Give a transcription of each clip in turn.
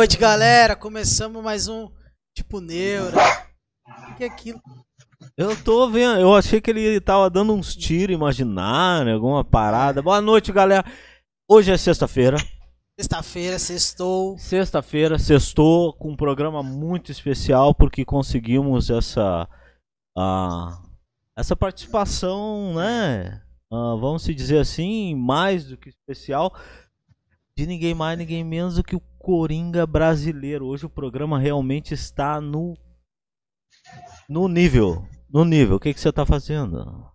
Boa noite, galera. Começamos mais um tipo neuro. O que é aquilo? Eu tô vendo, eu achei que ele tava dando uns tiros imaginários, alguma parada. Boa noite, galera. Hoje é sexta-feira. Sexta-feira, sextou. Sexta-feira, sextou com um programa muito especial porque conseguimos essa uh, essa participação, né? Uh, vamos se dizer assim, mais do que especial de ninguém mais, ninguém menos do que o Coringa brasileiro. Hoje o programa realmente está no no nível, no nível. O que que você tá fazendo?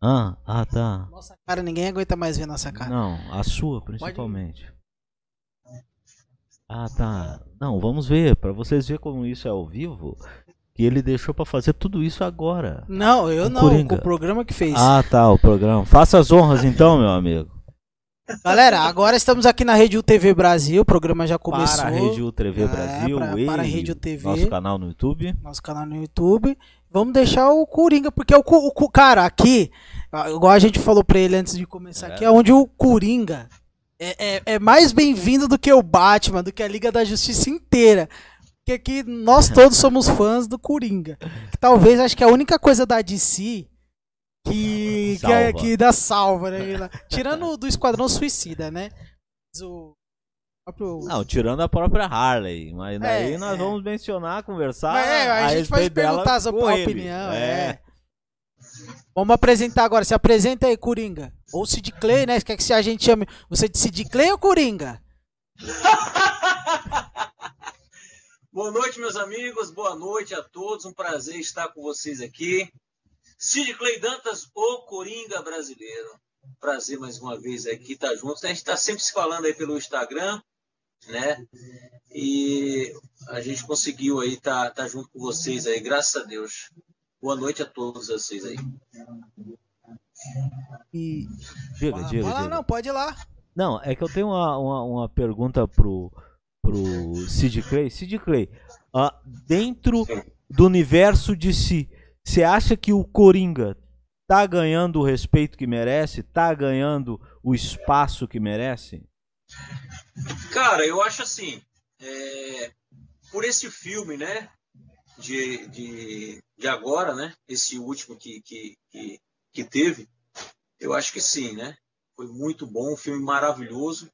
Ah, ah, tá. Nossa cara, ninguém aguenta mais ver nossa cara. Não, a sua principalmente. Ah, tá. Não, vamos ver, para vocês verem como isso é ao vivo. Que ele deixou para fazer tudo isso agora. Não, eu o não, Coringa. o programa que fez. Ah, tá, o programa. Faça as honras então, meu amigo. Galera, agora estamos aqui na Rede UTV Brasil, o programa já começou. Para a Rede UTV é, Brasil, para, para a Rede UTV. Nosso canal no YouTube. Nosso canal no YouTube. Vamos deixar o Coringa, porque o, o cara aqui, igual a gente falou pra ele antes de começar é. aqui, é onde o Coringa é, é, é mais bem-vindo do que o Batman, do que a Liga da Justiça inteira. Porque aqui nós todos somos fãs do Coringa. Que talvez acho que a única coisa da DC que, que, é, que dá salva, né? Tirando do Esquadrão Suicida, né? O próprio... Não, tirando a própria Harley. Mas daí é, nós é. vamos mencionar, conversar. Mas é, a, a gente pode perguntar a opinião. É. é. Vamos apresentar agora. Se apresenta aí, Coringa. Ou Sid Clay, né? Quer que a gente chame você de Sid Clay ou Coringa? Boa noite, meus amigos. Boa noite a todos. Um prazer estar com vocês aqui. Cid Clay Dantas, o Coringa brasileiro. Prazer mais uma vez aqui estar juntos. A gente está sempre se falando aí pelo Instagram, né? E a gente conseguiu aí estar tá, tá junto com vocês aí, graças a Deus. Boa noite a todos vocês aí. E... Diga, diga, diga. Não, pode ir lá. Não, é que eu tenho uma, uma, uma pergunta pro, pro Sid Clay. Sid Clay, uh, dentro do universo de si, você acha que o Coringa tá ganhando o respeito que merece? Tá ganhando o espaço que merece? Cara, eu acho assim. É, por esse filme, né? De, de, de agora, né? Esse último que, que, que, que teve, eu acho que sim, né? Foi muito bom, um filme maravilhoso,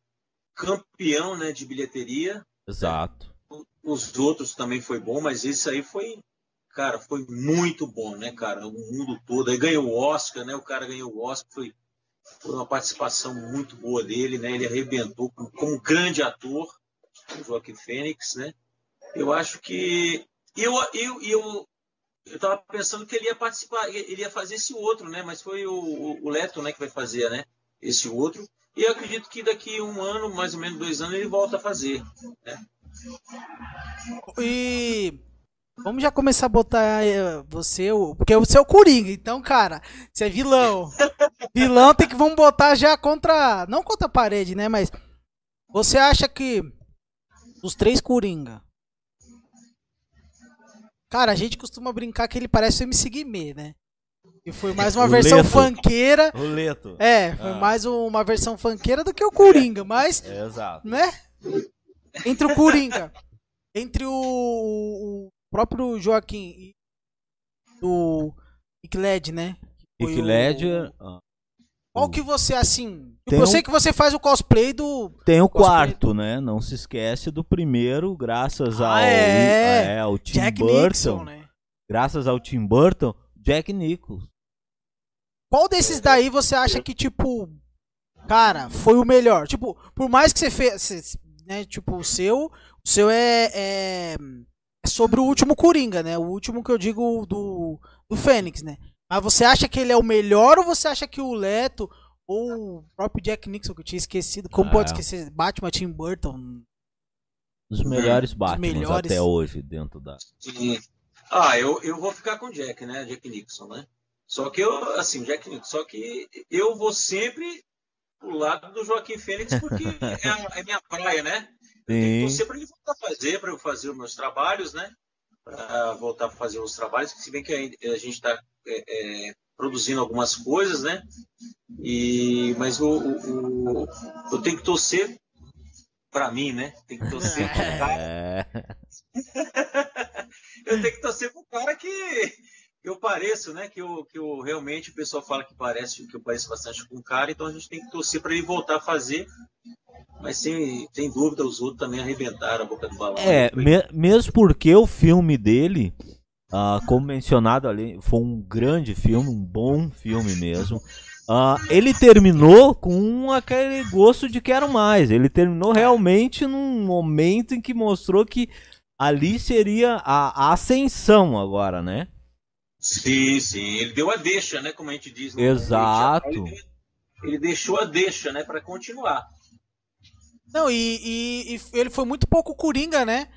campeão, né? De bilheteria. Exato. Os outros também foi bom, mas esse aí foi cara, foi muito bom, né, cara? O mundo todo. Aí ganhou o Oscar, né? O cara ganhou o Oscar, foi, foi uma participação muito boa dele, né? Ele arrebentou como, como grande ator, o Joaquim Fênix, né? Eu acho que. Eu, eu, eu, eu tava pensando que ele ia participar, ele ia fazer esse outro, né? Mas foi o, o Leto, né, que vai fazer, né? Esse outro. E eu acredito que daqui um ano, mais ou menos dois anos, ele volta a fazer. Né? E Vamos já começar a botar eh, você, porque você é o Coringa, então, cara, você é vilão. vilão tem que vamos botar já contra, não contra a parede, né, mas você acha que os três Coringa Cara, a gente costuma brincar que ele parece o MC Guimê, né? E foi mais uma o versão Leto. funkeira. O Leto. É, foi ah. mais uma versão funkeira do que o Coringa, mas. É, exato. Né? Entre o Coringa, entre o, próprio Joaquim do Icled, né? Icled. O... Ah, Qual que você, assim. Tem eu sei um... que você faz o cosplay do. Tem o quarto, do... né? Não se esquece do primeiro, graças ah, ao, é. É, ao Tim Jack Burton. Nixon, né? Graças ao Tim Burton, Jack Nicholson. Qual desses daí você acha que, tipo. Cara, foi o melhor? Tipo, por mais que você fez. Né, tipo, o seu. O seu é é sobre o último Coringa, né? O último que eu digo do, do Fênix, né? Mas você acha que ele é o melhor ou você acha que o Leto ou o próprio Jack Nixon, que eu tinha esquecido, como pode é. esquecer? Batman Tim Burton. Os melhores Batman até hoje dentro da. Sim. Ah, eu, eu vou ficar com o Jack, né? Jack Nixon, né? Só que eu, assim, Jack Nixon, só que eu vou sempre pro lado do Joaquim Fênix porque é, é minha praia, né? Sim. torcer para ele voltar a fazer, para eu fazer os meus trabalhos, né? Para voltar a fazer os trabalhos, se bem que a gente está é, é, produzindo algumas coisas, né? E, mas o, o, o, eu tenho que torcer pra mim, né? Tem que torcer pro cara. Eu tenho que torcer pro cara que eu pareço, né? Que eu, que eu realmente o pessoal fala que parece que eu pareço bastante com o cara, então a gente tem que torcer para ele voltar a fazer. Mas sem, sem dúvida, os outros também arrebentaram a boca do balão. É, me, mesmo porque o filme dele, ah, como mencionado ali, foi um grande filme, um bom filme mesmo. Ah, ele terminou com aquele gosto de quero mais. Ele terminou realmente num momento em que mostrou que ali seria a, a ascensão agora, né? Sim, sim. Ele deu a deixa, né? Como a gente diz. no- Exato. Ele, ele deixou a deixa, né? Para continuar. Não, e, e- e ele foi muito pouco Coringa, né?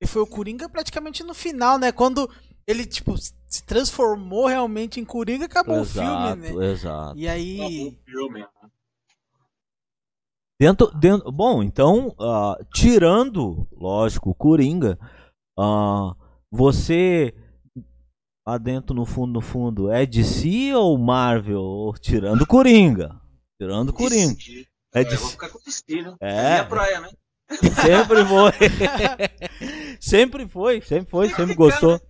Ele foi o Coringa praticamente no final, né? Quando ele, tipo, se transformou realmente em Coringa, acabou o filme, né? exato. E aí. Acabou o filme. Dentro, dentro, bom, então, ah, tirando, lógico, o Coringa, ah, você lá dentro, no fundo, no fundo, é DC ou Marvel? Ou tirando Coringa? Tirando Coringa. É É, de- vou ficar com o destino. É. É minha praia, né? Sempre foi. sempre foi, sempre foi, sempre gostou.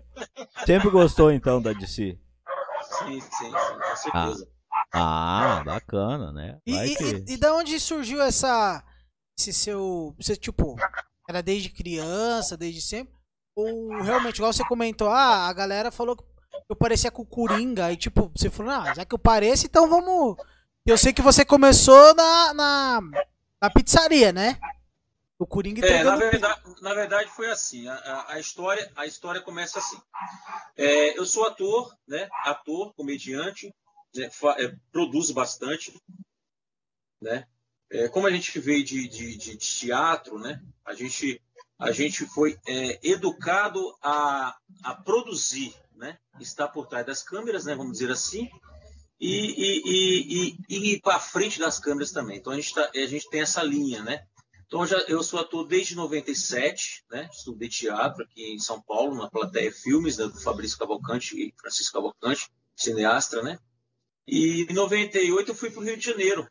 Sempre gostou, então, da DC. Sim, sim, sim, com certeza. Ah, bacana, né? E, Vai e, que... e- e da onde surgiu essa. Esse seu. Você, tipo, era desde criança, desde sempre? Ou realmente, igual você comentou, ah, a galera falou que eu parecia com o Coringa. Aí, tipo, você falou, ah, já que eu pareço, então vamos. Eu sei que você começou na, na, na pizzaria, né? O Coringa É, na verdade, na verdade foi assim. A, a- a história, a história começa assim. É, eu sou ator, né? Ator, comediante, né, fa- é, produzo bastante, né? É, como a gente veio de, de- de teatro, né? A gente, a gente foi é, educado a, a produzir, né? Estar por trás das câmeras, né? Vamos dizer assim. E, e, e, e, para frente das câmeras também. Então a gente, tá- a gente tem essa linha, né? Então, já, eu sou ator desde 97, né? Estudei teatro aqui em São Paulo, na Plateia Filmes, né, do Fabrício Cavalcante e Francisco Cavalcante, cineasta, né? E em 98 eu fui para o Rio de Janeiro,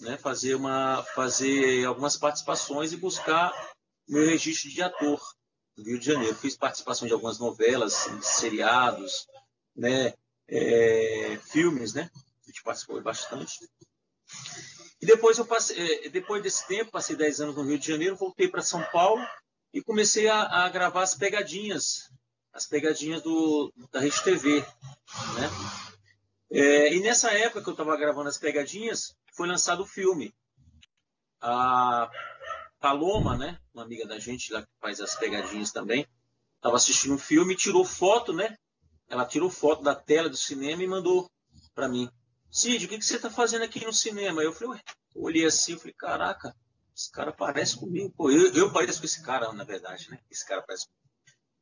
né? Fazer, uma, fazer algumas participações e buscar meu registro de ator no Rio de Janeiro. Fiz participação de algumas novelas, seriados, né? É, filmes, né? A gente participou bastante. E depois eu passei, eh, depois desse tempo, passei 10 anos no Rio de Janeiro, voltei para São Paulo e comecei a, a gravar as pegadinhas, as pegadinhas do, da Rede TV, né? Eh, e nessa época que eu estava gravando as pegadinhas, foi lançado o filme. A Paloma, né, uma amiga da gente lá que faz as pegadinhas também, estava assistindo um filme e tirou foto, né? Ela tirou foto da tela do cinema e mandou para mim. Cid, o que, que você está fazendo aqui no cinema? Eu falei, ué, eu olhei assim, eu falei, caraca, esse cara parece comigo. Pô, eu, eu pareço com esse cara, na verdade, né? Esse cara parece comigo.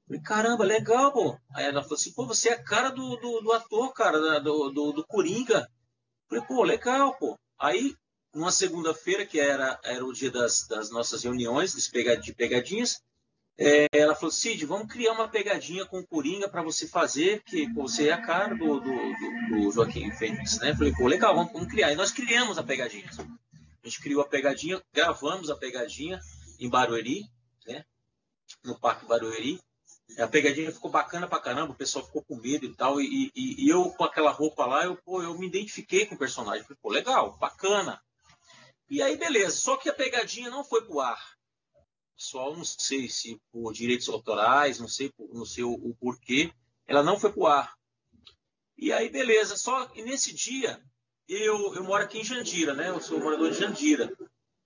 Falei, caramba, legal, pô. Aí ela falou assim, pô, você é a cara do, do, do ator, cara, do, do, do Coringa. Eu falei, pô, legal, pô. Aí, numa segunda-feira, que era, era o dia das, das nossas reuniões de pega- de pegadinhas, é, ela falou, Cid, vamos criar uma pegadinha com o Coringa para você fazer, que você é a cara do, do, do- do Joaquim Fênix, né? Falei, pô, legal, vamos, vamos criar. E nós criamos a pegadinha. A gente criou a pegadinha, gravamos a pegadinha em Barueri, né? No Parque Barueri. A pegadinha ficou bacana pra caramba, o pessoal ficou com medo e tal. E, e- e eu, com aquela roupa lá, eu, pô, eu me identifiquei com o personagem. Falei, pô, legal, bacana. E aí, beleza. Só que a pegadinha não foi pro ar. Pessoal, não sei se por direitos autorais, não sei, não sei o, o porquê, ela não foi pro ar. E aí, beleza. Só que nesse dia, eu, eu moro aqui em Jandira, né? Eu sou morador de Jandira.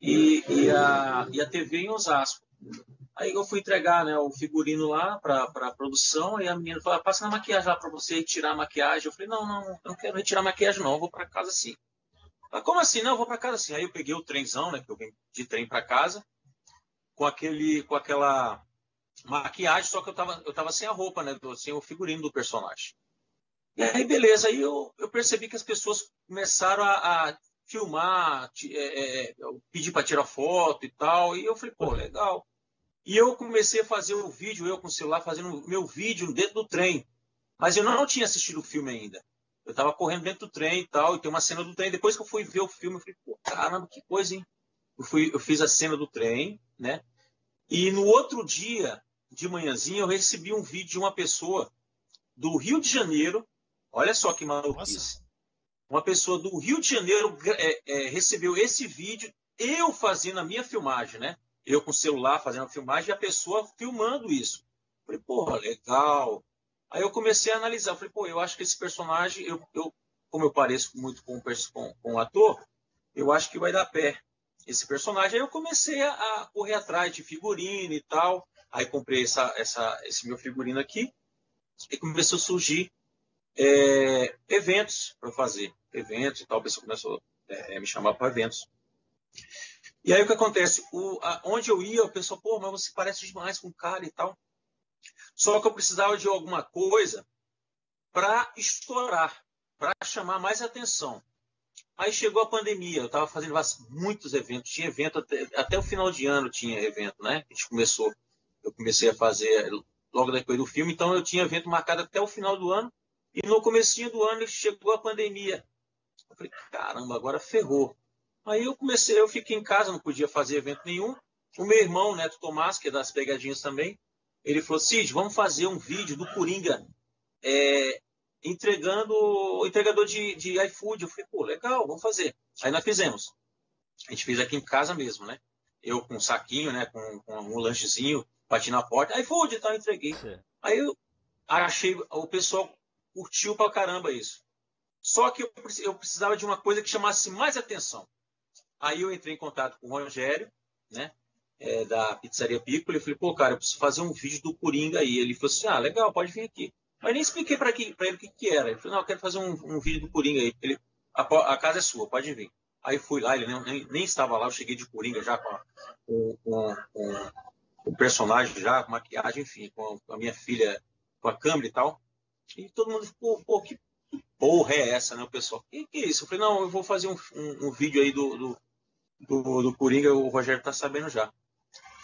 E, e, a, e a TV em Osasco. Aí eu fui entregar né, o figurino lá para a produção, e a menina falou: "Ah, passa na maquiagem lá para você tirar a maquiagem. Eu falei: não, não, eu não quero retirar a maquiagem, não, eu vou para casa assim. Ela, como assim? Não, eu vou para casa assim. Aí eu peguei o trenzão, né? Que eu vim de trem para casa, com, aquele, com aquela maquiagem, só que eu tava, eu tava sem a roupa, né? Sem o figurino do personagem. E aí, beleza, aí eu, eu percebi que as pessoas começaram a, a filmar, ti- é, é, pedir para tirar foto e tal, e eu falei, pô, legal. E eu comecei a fazer o vídeo, eu com o celular, fazendo o meu vídeo dentro do trem. Mas eu não tinha assistido o filme ainda. Eu estava correndo dentro do trem e tal, e tem uma cena do trem. Depois que eu fui ver o filme, eu falei, pô, caramba, que coisa, hein? Eu, fui, eu fiz a cena do trem, né? E no outro dia, de manhãzinha, eu recebi um vídeo de uma pessoa do Rio de Janeiro. Olha só que maluquice. Uma pessoa do Rio de Janeiro é, é, recebeu esse vídeo, eu fazendo a minha filmagem, né? Eu com o celular fazendo a filmagem e a pessoa filmando isso. Falei, porra, legal. Aí eu comecei a analisar. Falei, pô, eu acho que esse personagem, eu, eu como eu pareço muito com, com, com o ator, eu acho que vai dar pé esse personagem. Aí eu comecei a, a correr atrás de figurino e tal. Aí comprei essa, essa, esse meu figurino aqui e começou a surgir é, eventos para fazer. Eventos e tal. A pessoa começou é, a me chamar para eventos. E aí o que acontece? O, a, onde eu ia, o pessoal, pô, mas você parece demais com o cara e tal. Só que eu precisava de alguma coisa para estourar para chamar mais atenção. Aí chegou a pandemia, eu estava fazendo muitos eventos, tinha evento até, até, o final de ano tinha evento, né? A gente começou, eu comecei a fazer logo depois do filme, então eu tinha evento marcado até o final do ano e no comecinho do ano chegou a pandemia. Eu falei, caramba, agora ferrou. Aí eu comecei, eu fiquei em casa, não podia fazer evento nenhum. O meu irmão, Neto Tomás, que é das pegadinhas também, ele falou, Cid, vamos fazer um vídeo do Coringa é, entregando o entregador de, de iFood. Eu falei, pô, legal, vamos fazer. Aí nós fizemos. A gente fez aqui em casa mesmo, né? Eu com um saquinho, né? Com, com um lanchezinho, bati na porta, iFood e tal, entreguei. Sim. Aí eu achei, o pessoal curtiu pra caramba isso. Só que eu, eu precisava de uma coisa que chamasse mais atenção. Aí eu entrei em contato com o Rogério, né? É, da Pizzaria Piccolo, e falei, pô, cara, eu preciso fazer um vídeo do Coringa aí. Ele falou assim, ah, legal, pode vir aqui. Mas nem expliquei para ele o que, que era. Ele falou, não, eu quero fazer um, um vídeo do Coringa aí. Ele, a, a, casa é sua, pode vir. Aí fui lá, ele nem, nem estava lá, eu cheguei de Coringa já com, a, com, com, com o personagem já, com maquiagem, enfim, com a minha filha com a câmera e tal. E todo mundo ficou, pô, que porra é essa, né, o pessoal? Que que é isso? Eu falei, não, eu vou fazer um, um, um vídeo aí do, do, do, do Coringa, o Rogério tá sabendo já.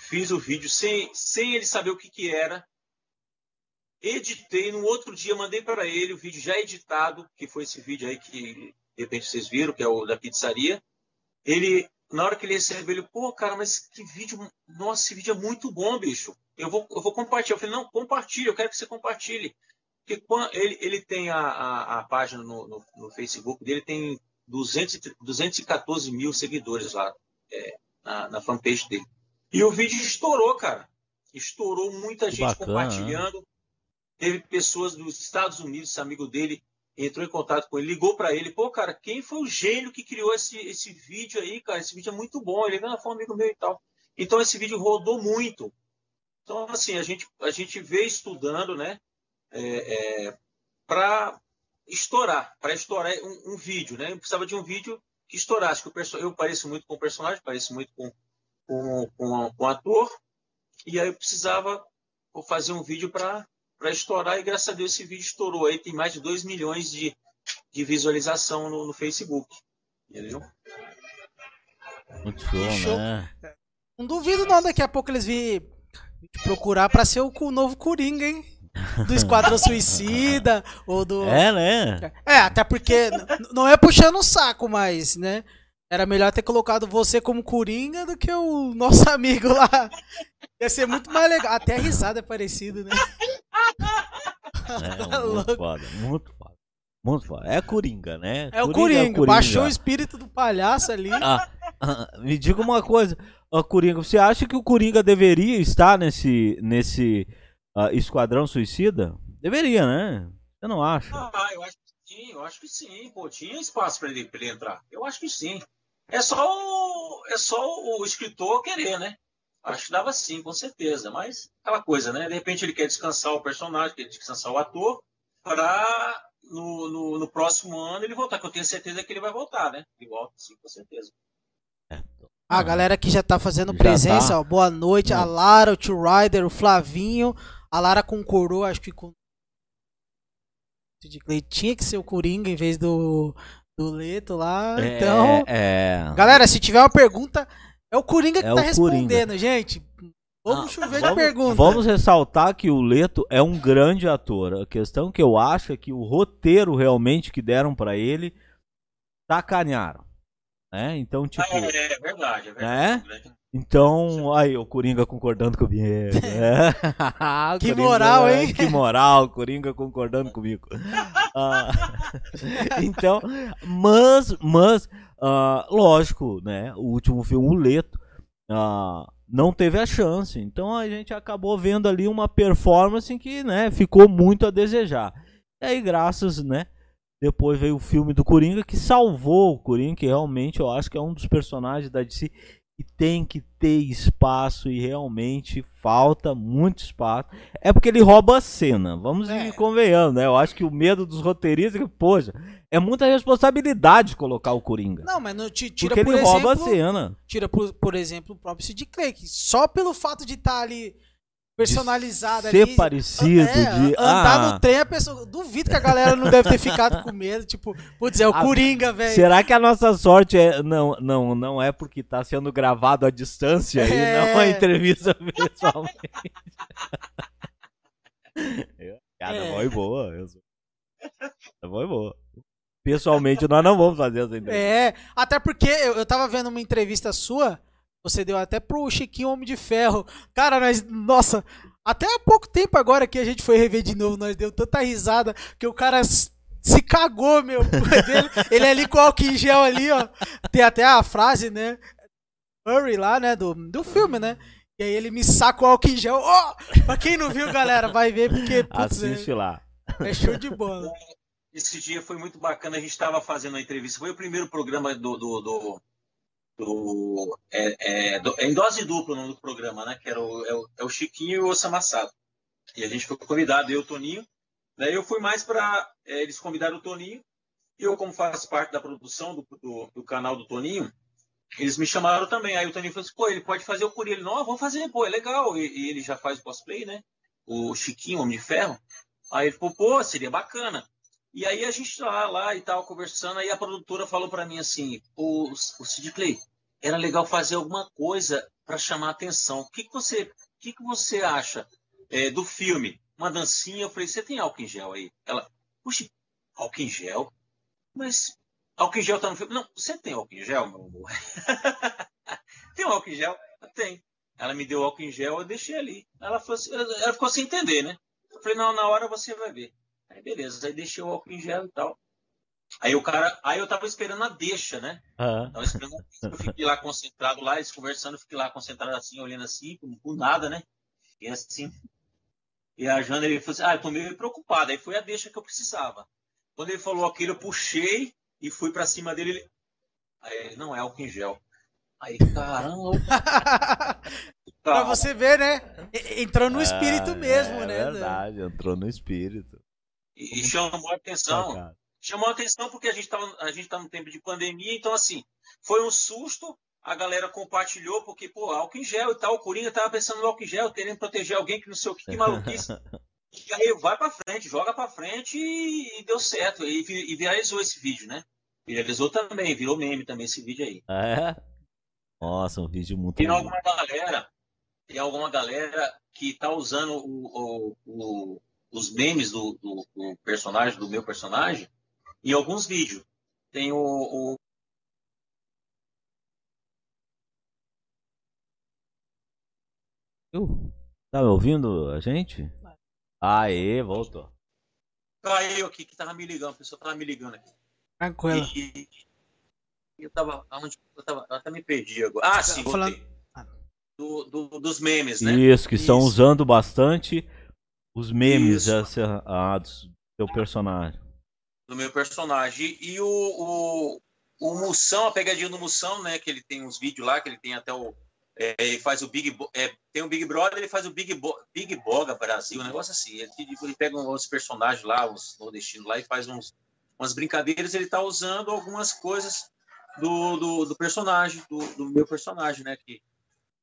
Fiz o vídeo sem, sem ele saber o que que era, editei, no outro dia mandei para ele o vídeo já editado, que foi esse vídeo aí que de repente vocês viram, que é o da pizzaria. Ele, na hora que ele recebeu, ele, pô, cara, mas que vídeo, nossa, esse vídeo é muito bom, bicho. Eu vou, eu vou compartilhar. Eu falei, não, compartilhe, eu quero que você compartilhe. Porque quando ele, ele tem a, a, a página no, no, no, Facebook dele, tem 200, 214 mil seguidores lá é, na, na fanpage dele. E o vídeo estourou, cara. Estourou muita gente Bacana, compartilhando. Né? Teve pessoas dos Estados Unidos, esse amigo dele entrou em contato com ele, ligou para ele, pô, cara, quem foi o gênio que criou esse, esse vídeo aí, cara? Esse vídeo é muito bom. Ele, ah, foi um amigo meu e tal. Então esse vídeo rodou muito. Então, assim, a gente, a gente vê estudando, né, é, é, para estourar, para estourar um, um, vídeo, né? Eu precisava de um vídeo que estourasse. Que o eu pareço muito com o personagem, pareço muito com, com, com, com o ator, e aí eu precisava fazer um vídeo para para estourar e graças a Deus esse vídeo estourou aí, tem mais de 2 milhões de, de visualização no, no Facebook. Entendeu? Muito show, show, né? Não duvido não, daqui a pouco eles virem procurar para ser o novo Coringa, hein? Do Esquadrão Suicida ou do. É, né? É, até porque não é puxando o saco, mas, né? Era melhor ter colocado você como Coringa do que o nosso amigo lá. Ia ser muito mais legal. Até a risada é parecida, né? É, tá muito foda, muito foda. Muito foda. É Coringa, né? É o Coringa, é Coringa. baixou o espírito do palhaço ali. Ah, ah, me diga uma coisa, uh, Coringa, você acha que o Coringa deveria estar nesse, nesse uh, Esquadrão Suicida? Deveria, né? Você não acha? Ah, eu acho que sim, eu acho que sim. Pô, tinha espaço para ele, pra ele entrar. Eu acho que sim. É só o, é só o escritor querer, né? Acho que dava sim, com certeza. Mas aquela coisa, né? De repente ele quer descansar o personagem, quer descansar o ator, para no, no, no, próximo ano ele voltar. Que eu tenho certeza que ele vai voltar, né? Ele volta sim, com certeza. A galera que já tá fazendo já presença, tá. ó, boa noite. A Lara, o Tio Rider, o Flavinho. A Lara concordou, acho que com. Tinha que ser o Coringa em vez do, do Leto lá. É, então. É... Galera, se tiver uma pergunta, é o Coringa que é tá respondendo, Coringa. gente. Vamos ah, chover vamos, de pergunta. Vamos ressaltar que o Leto é um grande ator. A questão que eu acho é que o roteiro realmente que deram para ele sacanearam. Né? Então, tipo. Ah, é, é, verdade, é verdade. Né? Então, aí, o Coringa concordando comigo. É. Que Coringa, moral, hein? Que moral, Coringa concordando comigo. Ah, então, mas, mas, ah, lógico, né? O último filme, o Leto, ah, não teve a chance. Então a gente acabou vendo ali uma performance que, né, ficou muito a desejar. E aí, graças, né? Depois veio o filme do Coringa que salvou o Coringa, que realmente eu acho que é um dos personagens da DC que tem que ter espaço e realmente falta muito espaço. É porque ele rouba a cena. Vamos É. ir convenhando, né? Eu acho que o medo dos roteiristas é que, poxa, é muita responsabilidade colocar o Coringa. Não, mas não, ti- tira porque por ele rouba a exemplo, cena. tira por, por exemplo o próprio Sid Clay, que só pelo fato de estar ali personalizado ser ali, parecido, é, de- andar ah. no trem, a pessoa duvido que a galera não deve ter ficado com medo, tipo, putz, é o Ah, Coringa, velho. Será que a nossa sorte é não não não é porque tá sendo gravado à distância e É. não a entrevista pessoalmente? Cara, É. foi boa. Eu sou... Foi boa. Pessoalmente nós não vamos fazer essa entrevista. É, até porque eu, eu tava vendo uma entrevista sua, você deu até pro Chiquinho Homem de Ferro. Cara, nós, nossa, até há pouco tempo agora que a gente foi rever de novo, nós deu tanta risada que o cara se cagou, meu. dele. Ele é ali com o álcool em gel ali, ó. Tem até a frase, né? Hurry lá, né? Do, do filme, né? E aí ele me saca o álcool em gel. Ó! pra quem não viu, galera, vai ver, porque putz, Assiste lá. é, é show de bola. Esse dia foi muito bacana. A gente estava fazendo a entrevista. Foi o primeiro programa do. do, do, do- é, é, do- é em dose dupla o nome do programa, né? Que era o, é, o, é o Chiquinho e o Massado. E a gente foi convidado, eu e o Toninho. Daí eu fui mais para. eles convidaram o Toninho. E eu, como faço parte da produção do, do, do canal do Toninho, eles me chamaram também. Aí o Toninho falou assim: pô, ele pode fazer o Coringa. Ele, não, vamos fazer, pô, é legal. E, e ele já faz o cosplay, né? O Chiquinho, Homem de Ferro. Aí ele falou, pô, seria bacana. E aí a gente lá, lá e tal, conversando, aí a produtora falou para mim assim, o, o Sid Clay, era legal fazer alguma coisa para chamar a atenção. O que, que, você, o que, que você acha é, do filme? Uma dancinha, eu falei, você tem álcool em gel aí? Ela, puxa, álcool em gel? Mas álcool em gel tá no filme? Não, você tem álcool em gel, meu amor? tem álcool em gel? Tem. Ela me deu álcool em gel, eu deixei ali. Ela, falou assim, ela ficou sem entender, né? Eu falei, não, na hora você vai ver. Aí beleza, aí deixei o álcool em gel e tal. Aí o cara, aí eu tava esperando a deixa, né? Ah, Tava esperando a deixa, eu fiquei lá concentrado lá, eles conversando, eu fiquei lá concentrado assim, olhando assim, com, com nada, né? E assim. E a Jana, ele falou assim, ah, eu tô meio preocupado. Aí foi a deixa que eu precisava. Quando ele falou aquilo, eu puxei e fui pra cima dele. Ele... Aí ele, não é álcool em gel. Aí, caramba. pra você ver, né? Entrou no espírito é, mesmo, é né? verdade, entrou no espírito. E, e chamou a atenção. Sacado. chamou a atenção porque a gente estava a gente tá no tempo de pandemia, então assim, foi um susto, a galera compartilhou, porque, pô, álcool em gel e tal, o Coringa tava pensando no álcool em gel, querendo proteger alguém que não sei o que, que maluquice. E aí vai pra frente, joga pra frente e, e deu certo. E, e viralizou esse vídeo, né? Viralizou também, virou meme também esse vídeo aí. É? Nossa, um vídeo muito Tem alguma galera, tem alguma galera que tá usando o, o- o- os memes do, do- do personagem, do meu personagem, em alguns vídeos. Tem o, o- Uh, Tá me ouvindo a gente? Aê, voltou. caiu aqui que tava me ligando, a pessoa tava me ligando aqui. Tranquilo. E, e eu tava, aonde eu tava, eu até me perdi agora. Ah, sim, falando-. Do, do- dos memes, né? Isso, que estão usando bastante os memes Isso. ah, do seu personagem. do meu personagem. E o, o, o Moção, a pegadinha do Moção, né? Que ele tem uns vídeos lá, que ele tem até o. é, ele faz o Big é, Tem o Big Brother, ele faz o Big, Bo, Big Boga Brasil, um negócio assim. Ele, ele pega os personagens lá, os nordestinos lá, e faz uns, umas brincadeiras. Ele tá usando algumas coisas do, do, do personagem, do, do meu personagem, né? Que,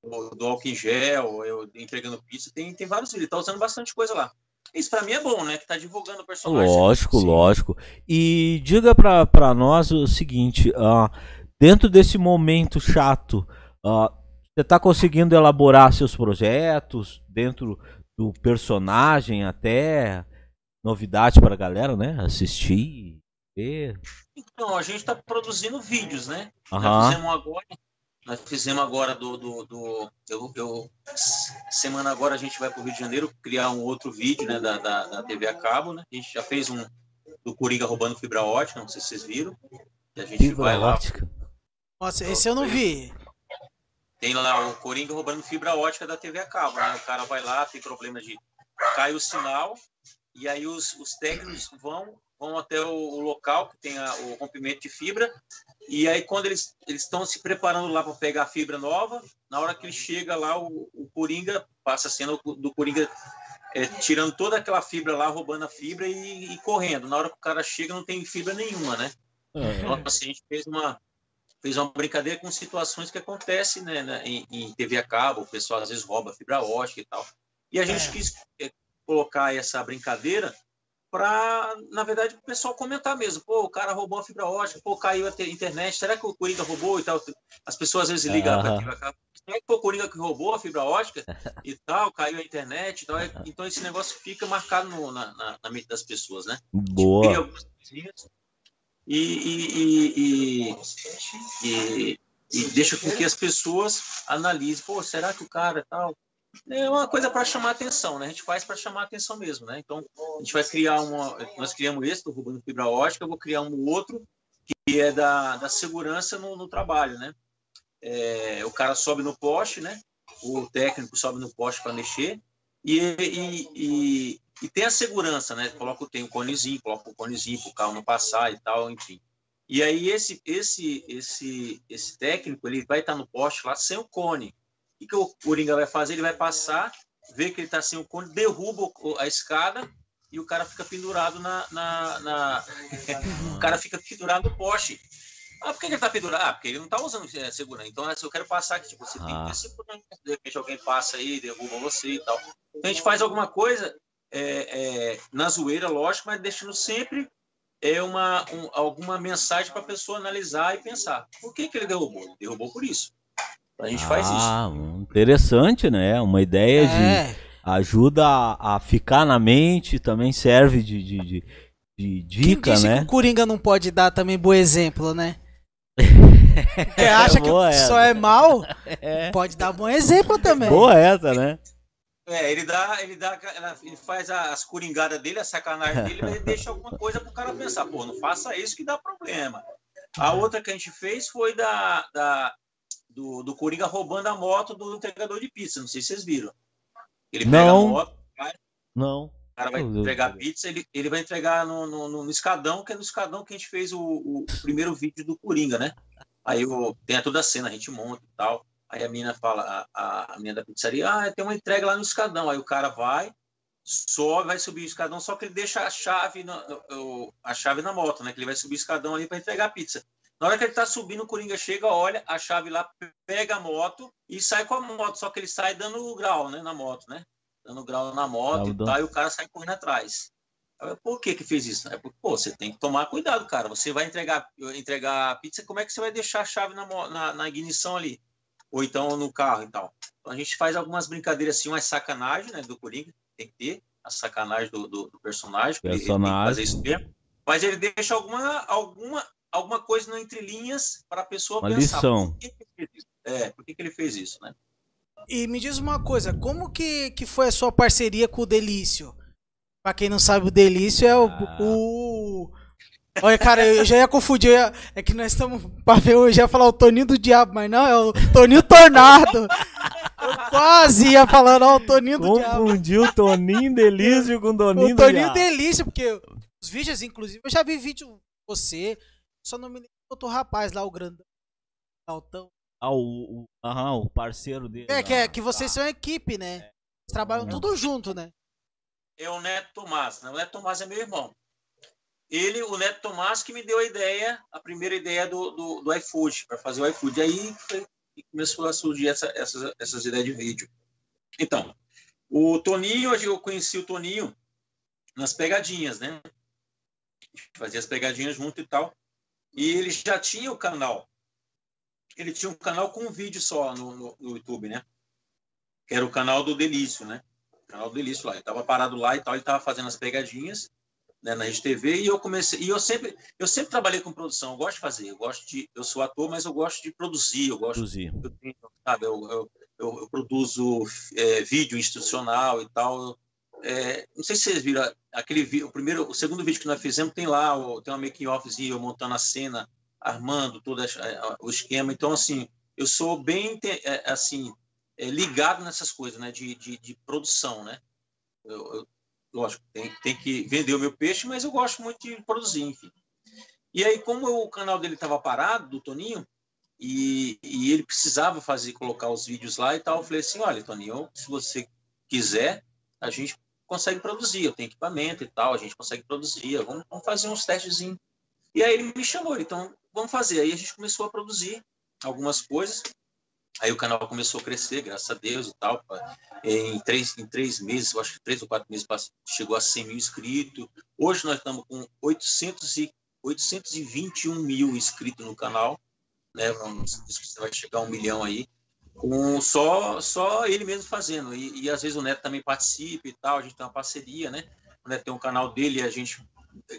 do, álcool em gel, eu entregando pizza, tem, tem vários vídeos, ele tá usando bastante coisa lá. Isso pra mim é bom, né? Que tá divulgando o personagem. Lógico, Sim. lógico. E diga pra, pra nós o seguinte: ah, dentro desse momento chato, ah, você tá conseguindo elaborar seus projetos dentro do personagem até novidade pra galera, né? Assistir, ver. Então, a gente está produzindo vídeos, né? Já Aham. fizemos um agora. Nós fizemos agora do. do, do eu, eu, semana agora a gente vai para o Rio de Janeiro criar um outro vídeo né, da, da, da, TV a cabo. Né? A gente já fez um do Coringa roubando fibra ótica, não sei se vocês viram. E a gente fibra vai ótica. lá. Nossa, esse eu não vi. Tem lá o Coringa roubando fibra ótica da TV a cabo. Né? O cara vai lá, tem problema de. cai o sinal, e aí os, os técnicos vão vão até o, o local que tem a, o rompimento de fibra e aí quando eles eles estão se preparando lá para pegar a fibra nova, na hora que ele chega lá o, o coringa passa a cena do coringa é, tirando toda aquela fibra lá, roubando a fibra e, e, correndo. Na hora que o cara chega não tem fibra nenhuma, né? É. Então assim, a gente fez uma fez uma brincadeira com situações que acontecem né, né em, em, TV a cabo, o pessoal às vezes rouba fibra ótica e tal. E a gente é. quis é, colocar essa brincadeira para, na verdade, o pessoal comentar mesmo. Pô, o cara roubou a fibra ótica, pô, caiu a internet, será que o Coringa roubou e tal? As pessoas às vezes ligam uhum. para será que foi o Coringa que roubou a fibra ótica e tal, caiu a internet e tal. Então esse negócio fica marcado no, na, na, na, mente das pessoas, né? Boa. E, e, e, e, e deixa com que as pessoas analisem, pô, será que o cara tal é uma coisa para chamar atenção, né? A gente faz para chamar atenção mesmo, né? Então, a gente vai criar uma. Nós criamos esse do Rubando Fibra Ótica, eu vou criar um outro que é da, da segurança no, no trabalho, né? É, o cara sobe no poste, né? O técnico sobe no poste para mexer e, e, e, e, tem a segurança, né? Coloca tem o conezinho, coloca o conezinho para o carro não passar e tal, enfim. E aí esse esse esse esse técnico ele vai estar no poste lá sem o cone. O que o Coringa vai fazer? Ele vai passar, ver que ele está sem o cone, derruba a escada e o cara fica pendurado na. na, na... o cara fica pendurado no poste. Ah, por que ele está pendurado? Ah, porque ele não está usando é, segurança. Então, se eu quero passar aqui, tipo, você ah. tem que ter segurança. De repente alguém passa aí, derruba você e tal. Então, a gente faz alguma coisa é, é, na zoeira, lógico, mas deixando sempre é uma, um, alguma mensagem para a pessoa analisar e pensar. Por que, que ele derrubou? Ele derrubou por isso. A gente ah, faz isso. Ah, interessante, né? Uma ideia é. de ajuda a, a, ficar na mente, também serve de, de, de, de dica, Quem disse né? Que o Coringa não pode dar também bom exemplo, né? Porque acha é que só é mal, é. pode dar bom exemplo também. Boa essa, né? É, ele dá, ele dá, ele faz as coringadas dele, a sacanagem dele, mas ele deixa alguma coisa pro cara pensar, pô, não faça isso que dá problema. A outra que a gente fez foi da, da do, do Coringa roubando a moto do entregador de pizza. Não sei se vocês viram. Ele pega não. a moto, vai, não. O cara vai entregar pizza, ele, ele vai entregar no, no, no, escadão, que é no escadão que a gente fez o, o primeiro vídeo do Coringa, né? Aí eu, tem toda a cena, a gente monta e tal. Aí a menina fala, a, a menina da pizzaria, ah, tem uma entrega lá no escadão. Aí o cara vai, sobe, vai subir o escadão, só que ele deixa a chave, na, a chave na moto, né? Que ele vai subir o escadão ali para entregar a pizza. Na hora que ele tá subindo, o Coringa chega, olha, a chave lá, pega a moto e sai com a moto. Só que ele sai dando grau, né, na moto, né? Dando grau na moto e tal, e o cara sai correndo atrás. Por que que fez isso? É porque, pô, você tem que tomar cuidado, cara. Você vai entregar, entregar a pizza, como é que você vai deixar a chave na, na, na ignição ali? Ou então no carro e tal. Então a gente faz algumas brincadeiras assim, umas sacanagem, né, do Coringa. Tem que ter a sacanagem do, do, do personagem. personagem. Ele fazer isso mesmo. Mas ele deixa alguma, alguma, alguma coisa no entre linhas para a pessoa uma pensar. Lição. Por que, que ele fez isso? É, por que, que ele fez isso, né? E me diz uma coisa, como que, que foi a sua parceria com o Delício? Pra quem não sabe, o Delício é o. Ah. o... Olha, cara, eu já ia confundir. ia... É que nós estamos pra ver hoje, ia falar o Toninho do Diabo, mas não, é o Toninho Tornado. Eu quase ia falando, ó, o Toninho do Diabo. Confundiu o Toninho Delício com o Toninho o do Toninho Delício, porque os vídeos, inclusive, eu já vi vídeo você, só não me lembro do outro rapaz lá, o grandão. Altão. Ah, o, o, aham, o parceiro dele. É, que, é, que vocês tá. são equipe, né? É. Eles trabalham tudo junto, né? É o Neto Tomás, né? O Neto Tomás é meu irmão. Ele, o Neto Tomás, que me deu a ideia, a primeira ideia do, do, do iFood, para fazer o iFood. Aí foi, começou a surgir essa, essas, essas ideias de vídeo. Então, o Toninho, hoje eu conheci o Toninho nas pegadinhas, né? Fazia as pegadinhas junto e tal. E ele já tinha o canal. Ele tinha um canal com um vídeo só no, no, no YouTube, né? Que era o canal do Delício, né? O canal do Delício lá. Ele tava parado lá e tal, ele tava fazendo as pegadinhas né, na Rede TV e eu comecei e eu sempre eu sempre trabalhei com produção eu gosto de fazer eu gosto de eu sou ator mas eu gosto de produzir eu gosto Produzir. eu, tenho, sabe eu, eu, eu, eu produzo é, vídeo institucional e tal é, não sei se vocês viram aquele o primeiro o segundo vídeo que nós fizemos tem lá tem uma making offzinha eu montando a cena armando todo a- o esquema então assim eu sou bem é, assim é, ligado nessas coisas né de, de, de produção né eu, eu- lógico, tem, tem que vender o meu peixe, mas eu gosto muito de produzir, enfim. E aí, como o canal dele estava parado, do Toninho, e, e ele precisava fazer, colocar os vídeos lá e tal, eu falei assim, olha, Toninho, se você quiser, a gente consegue produzir, eu tenho equipamento e tal, a gente consegue produzir, vamos, vamos fazer uns testezinhos. E aí ele me chamou, então, vamos fazer. Aí a gente começou a produzir algumas coisas, Aí o canal começou a crescer, graças a Deus e tal. Em três, em três meses, eu acho que três ou quatro meses, chegou a 100 mil inscritos. Hoje nós estamos com 800 e, 821 mil inscritos no canal. Né? Vamos, você vai chegar a um milhão aí. Com só, só ele mesmo fazendo. E, e às vezes o Neto também participa e tal. A gente tem uma parceria, né? O Neto tem um canal dele, a gente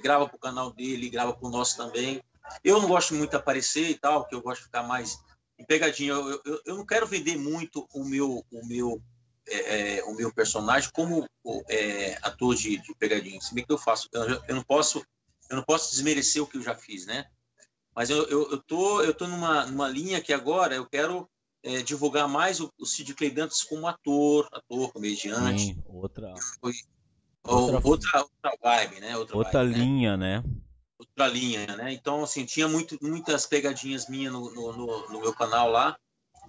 grava para o canal dele, grava para o nosso também. Eu não gosto muito de aparecer e tal, porque eu gosto de ficar mais em pegadinha. Eu, eu, eu não quero vender muito o meu o meu é, é, o meu personagem como é, ator de, de pegadinha. Se bem que eu faço, eu, eu não posso eu não posso desmerecer o que eu já fiz, né? Mas eu, eu, eu tô eu tô numa, numa linha que agora eu quero é, divulgar mais o, o Cid Clay Dantas como ator, ator, comediante, Sim, outra, ou- outra- outra, outra vibe, né? Outra, outra vibe, né? linha, né? outra linha, né? Então, assim, tinha muito, muitas pegadinhas minhas no, no, no- no meu canal lá,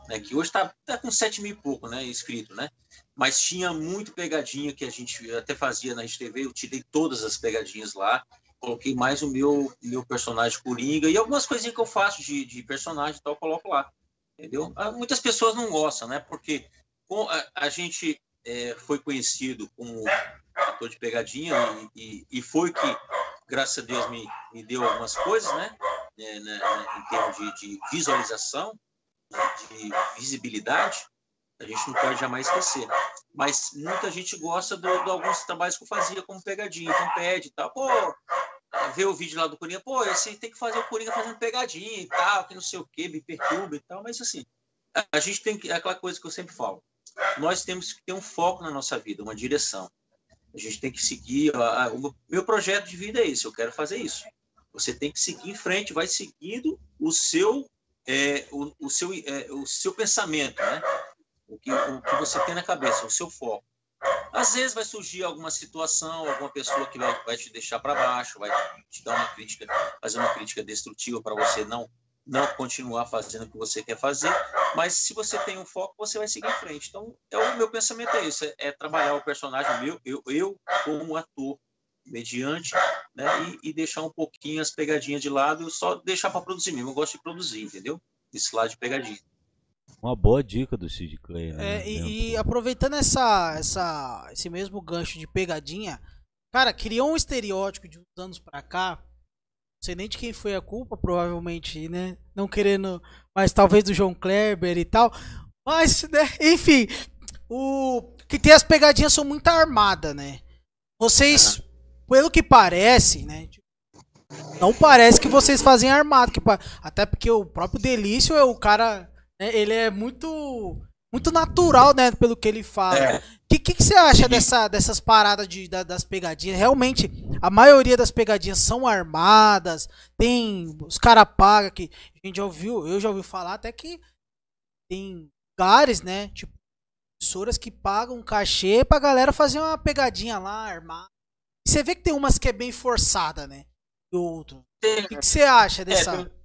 né? Que hoje tá, tá com 7 mil e pouco, né? Inscrito, né? Mas tinha muito pegadinha que a gente até fazia na Rede TV, eu tirei todas as pegadinhas lá, coloquei mais o meu, meu personagem Coringa e algumas coisinhas que eu faço de, de personagem e tal, eu coloco lá, entendeu? Ah, Muitas pessoas não gostam, né? Porque a, gente é, foi conhecido como ator de pegadinha e, e, foi que graças a Deus me, me deu algumas coisas, né? É, né, né, em termos de, de visualização, de visibilidade, a gente não pode jamais esquecer. Mas muita gente gosta de alguns trabalhos que eu fazia como pegadinha, então pede e tal. Pô, vê o vídeo lá do Coringa, pô, aí tem que fazer o Coringa fazendo pegadinha e tal, que não sei o quê, me perturba e tal, mas assim, a gente tem que, é aquela coisa que eu sempre falo, nós temos que ter um foco na nossa vida, uma direção. A gente tem que seguir. a- a- o meu projeto de vida é esse. Eu quero fazer isso. Você tem que seguir em frente, vai seguindo o seu, é, o, o seu, é, o seu pensamento, né? O que, o que você tem na cabeça, o seu foco. Às vezes vai surgir alguma situação, alguma pessoa que vai, vai te deixar para baixo, vai te dar uma crítica, fazer uma crítica destrutiva para você não não continuar fazendo o que você quer fazer, mas se você tem um foco, você vai seguir em frente. Então, é o meu pensamento é isso, é, é trabalhar o personagem meu, eu, eu como ator, mediante, né, e, e deixar um pouquinho as pegadinhas de lado, só deixar para produzir mesmo. Eu gosto de produzir, entendeu? Esse lado de pegadinha. Uma boa dica do Sid Clay, né? É, e, e aproveitando essa, essa, esse mesmo gancho de pegadinha, cara, criou um estereótipo de uns anos pra cá. Não sei nem de quem foi a culpa, provavelmente, né? Não querendo, mas talvez do João Kleber e tal. Mas, né, enfim, o que tem as pegadinhas são muito armadas, né? Vocês, pelo que parece, né? Não parece que vocês fazem armado, que até porque o próprio Delício é o cara, ele é muito muito natural, né, pelo que ele fala. É. O que, que, que você acha dessa, dessas paradas de, da- das pegadinhas? Realmente, a maioria das pegadinhas são armadas, tem. Os caras pagam que. A gente já ouviu, eu já ouvi falar até que tem lugares, né? Tipo, emissoras que pagam um cachê pra galera fazer uma pegadinha lá, armada. E você vê que tem umas que é bem forçada, né? Do outro. O que, que você acha É, dessa. tem-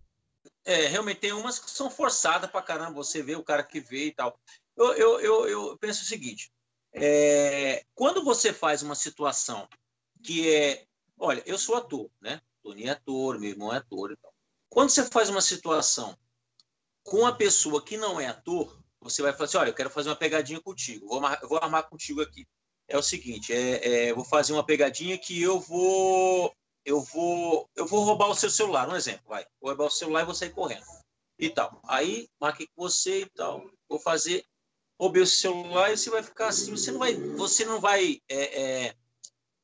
é, realmente tem umas que são forçadas pra caramba, você vê o cara que vê e tal. Eu, eu, eu, eu penso o seguinte: é, quando você faz uma situação que é. Olha, eu sou ator, né? Tony é ator, meu irmão é ator e tal. Quando você faz uma situação com a pessoa que não é ator, você vai falar assim: olha, eu quero fazer uma pegadinha contigo, vou, vou armar contigo aqui. É o seguinte: é, é, vou fazer uma pegadinha que eu vou eu vou eu vou roubar o seu celular, um exemplo, vai. Vou roubar o celular e vou sair correndo. E tal. Aí, marquei com você e tal. Vou fazer, roubei o celular e você vai ficar assim, você não vai, você não vai é, é,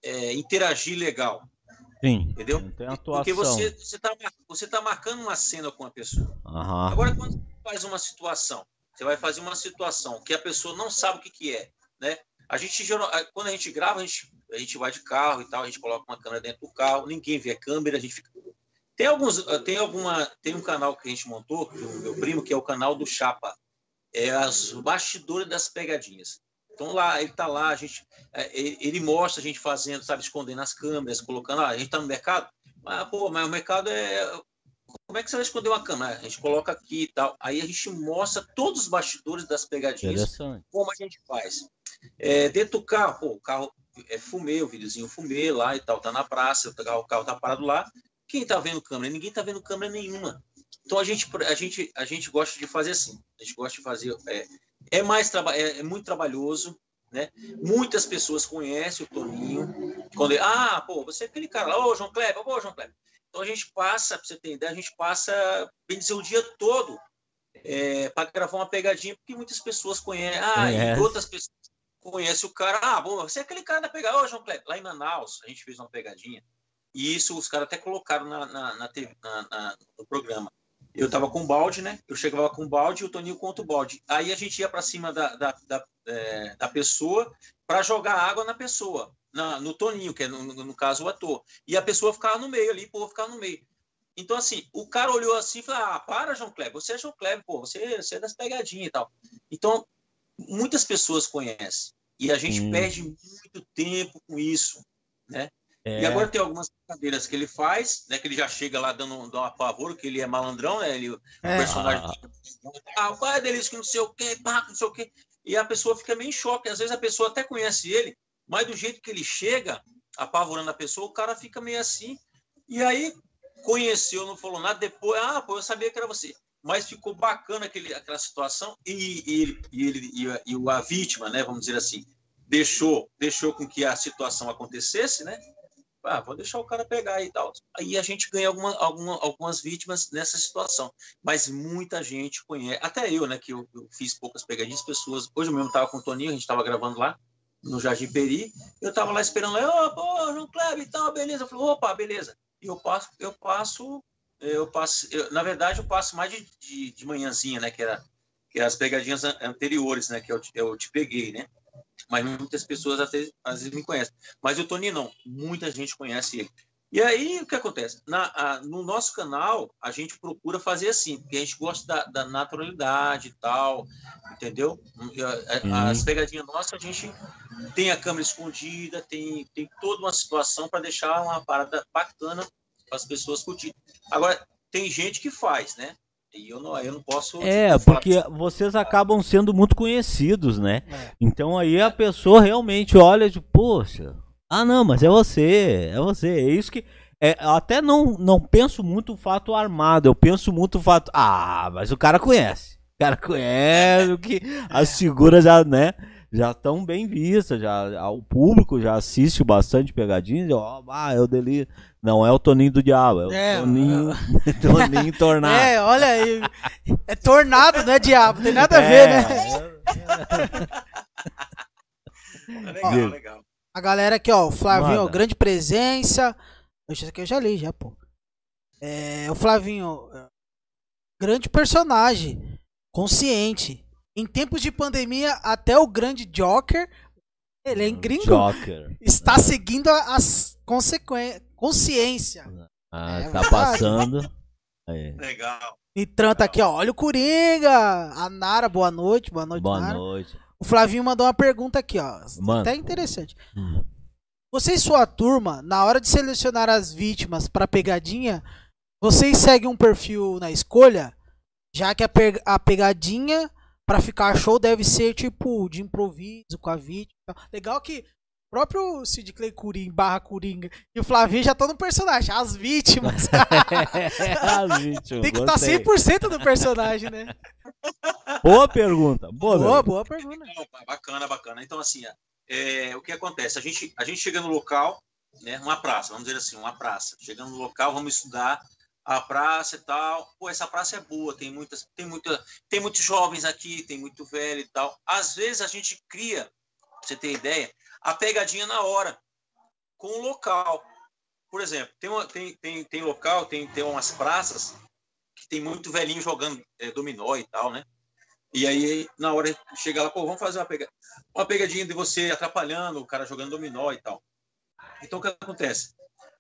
é, interagir legal. Sim. Entendeu? Porque você você tá, você tá marcando uma cena com a pessoa. Aham. Agora, quando você faz uma situação, você vai fazer uma situação que a pessoa não sabe o que, que é, né? A gente, quando a gente grava, a gente, a gente vai de carro e tal, a gente coloca uma câmera dentro do carro, ninguém vê a câmera, a gente fica. Tem alguns, tem alguma, tem um canal que a gente montou, do meu primo, que é o canal do Chapa, é as bastidores das pegadinhas. Então lá, ele tá lá, a gente, é, ele, mostra a gente fazendo, sabe, escondendo as câmeras, colocando, ah, a gente tá no mercado, mas pô, mas o mercado é como é que você vai esconder uma câmera? A gente coloca aqui e tal. Aí a gente mostra todos os bastidores das pegadinhas, como a gente faz. É, dentro do carro, pô, o carro é fumê, o videozinho fumê lá e tal, tá na praça, o carro, o carro tá parado lá. Quem tá vendo câmera? Ninguém tá vendo câmera nenhuma. Então a gente, a gente, a gente gosta de fazer assim. A gente gosta de fazer. É, é mais é, é muito trabalhoso, né? Muitas pessoas conhecem o Toninho. Quando ele, ah, pô, você é aquele cara lá, ô João Kleber, ô João Kleber. Então a gente passa, para você ter ideia, a gente passa, bem dizer, o dia todo é, para gravar uma pegadinha, porque muitas pessoas conhecem, ah, e outras pessoas conhecem o cara, ah, bom, você é aquele cara da pegadinha, ô João Kleber, lá em Manaus, a gente fez uma pegadinha, e isso os caras até colocaram na, na, na TV, na- na- no programa. Eu tava com o balde, né? Eu chegava com o balde e o Toninho contra o balde. Aí a gente ia para cima da, da, da, é, da pessoa para jogar água na pessoa, na, no Toninho, que é no, no- caso o ator. E a pessoa ficava no meio ali, pô, ficava no meio. Então, assim, o cara olhou assim e falou: Ah, para, João Kleber, você é João Kleber, pô, você, você é das pegadinhas e tal. Então, muitas pessoas conhecem. E a gente Hum. perde muito tempo com isso, né? É, E agora tem algumas brincadeiras que ele faz, né? Que ele já chega lá dando, dando um apavoro, que ele é malandrão, né? Ele, o É. personagem. Ah, qual é deles que não sei o quê, pá, não sei o quê. E a pessoa fica meio em choque. Às vezes a pessoa até conhece ele, mas do jeito que ele chega, apavorando a pessoa, o cara fica meio assim. E aí conheceu, não falou nada. Depois, ah, pô, eu sabia que era você. Mas ficou bacana aquele, aquela situação e, e ele, e, ele e, a, e o- a vítima, né? Vamos dizer assim, deixou, deixou com que a situação acontecesse, né? Ah, vou deixar o cara pegar e tal. Aí a gente ganha alguma, alguma, algumas vítimas nessa situação. Mas muita gente conhece, até eu, né, que eu, eu fiz poucas pegadinhas, pessoas. Hoje mesmo estava com o Toninho, a gente estava gravando lá no Jardim Peri. Eu estava lá esperando lá, ô, pô, João Kleber e tal, beleza. Eu falei, opa, beleza. E eu passo, eu passo, eu passo, eu- na verdade, eu passo mais de, de, de manhãzinha, né, que era que era as pegadinhas an- anteriores, né, que eu, eu te peguei, né? Mas muitas pessoas às vezes, às vezes me conhecem. Mas o Tony não, muita gente conhece ele. E aí o que acontece? Na, a- no nosso canal, a gente procura fazer assim, porque a gente gosta da, da naturalidade e tal, entendeu? Uhum. As pegadinhas nossas, a gente tem a câmera escondida, tem, tem toda uma situação para deixar uma parada bacana para as pessoas curtirem. Agora, tem gente que faz, né? E eu não, eu não posso. É, falar porque vocês acabam sendo muito conhecidos, né? É. Então aí a pessoa realmente olha de, poxa, ah não, mas é você, é você. É isso que. É, eu até não, não penso muito o fato armado, eu penso muito o fato. Ah, mas o cara conhece. O cara conhece o que. As figuras já, né? Já estão bem vistas, já, o público já assiste bastante pegadinhas. Ó, ah, é o dele. Não é o Toninho do Diabo, é o É, Toninho, Toninho Tornado. É, olha aí. É tornado, não é diabo. Tem nada a ver, né? É legal, Diga. legal. A galera aqui, ó, o Flavinho, ó, grande presença. Isso aqui eu já li, já, pô. É, o Flavinho, é, grande personagem, consciente. Em tempos de pandemia, até o grande Joker, ele é gringo, Joker. está seguindo as consequências, consciência. Ah, É tá verdade. passando. Aí. Legal. Nitran tá aqui, ó, olha o Coringa. A Nara, boa noite, boa noite, Boa Nara. noite. O Flavinho mandou uma pergunta aqui, ó. Manda. Até interessante. Você e sua turma, na hora de selecionar as vítimas para pegadinha, vocês seguem um perfil na escolha? Já que a, pe- a pegadinha para ficar show deve ser tipo de improviso com a vítima. Legal que o próprio Sid Clay Coringa, barra Coringa e o Flavinho já estão no personagem. As vítimas. As vítimas, Tem que tá estar gostei. 100% no personagem, né? Boa pergunta. Boa, Boa, boa pergunta. Bacana, bacana. Então, assim, é, o que acontece? A gente, a gente chega no local, né, uma praça, vamos dizer assim, uma praça. Chegando no local, vamos estudar a praça e tal. Pô, essa praça é boa, tem muitas, tem muita, tem muitos jovens aqui, tem muito velho e tal. Às vezes a gente cria, pra você ter ideia, a pegadinha na hora, com o local. por exemplo, tem, uma, tem, tem, tem local, tem, tem umas praças que tem muito velhinho jogando é, dominó e tal, né? E aí, na hora de chegar lá, pô, vamos fazer uma, pega... uma pegadinha de você atrapalhando o cara jogando dominó e tal. Então, o que acontece?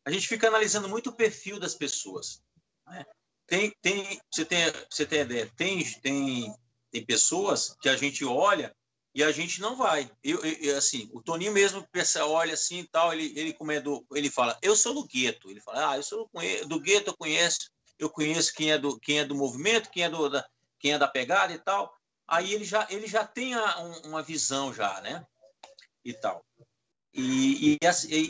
A gente fica analisando muito o perfil das pessoas. Né? Tem, tem, você tem, você tem ideia, tem, tem, tem pessoas que a gente olha e a gente não vai. Eu, eu, assim, o Toninho mesmo pensa, olha assim e tal, ele, ele, como é do, ele fala, eu sou do gueto. Ele fala, ah, eu sou do gueto, eu conheço, eu conheço quem é do, quem é do movimento, quem é, do, da, quem é da pegada e tal. Aí ele já, ele já tem a, um, uma visão já, né? E tal. E, e,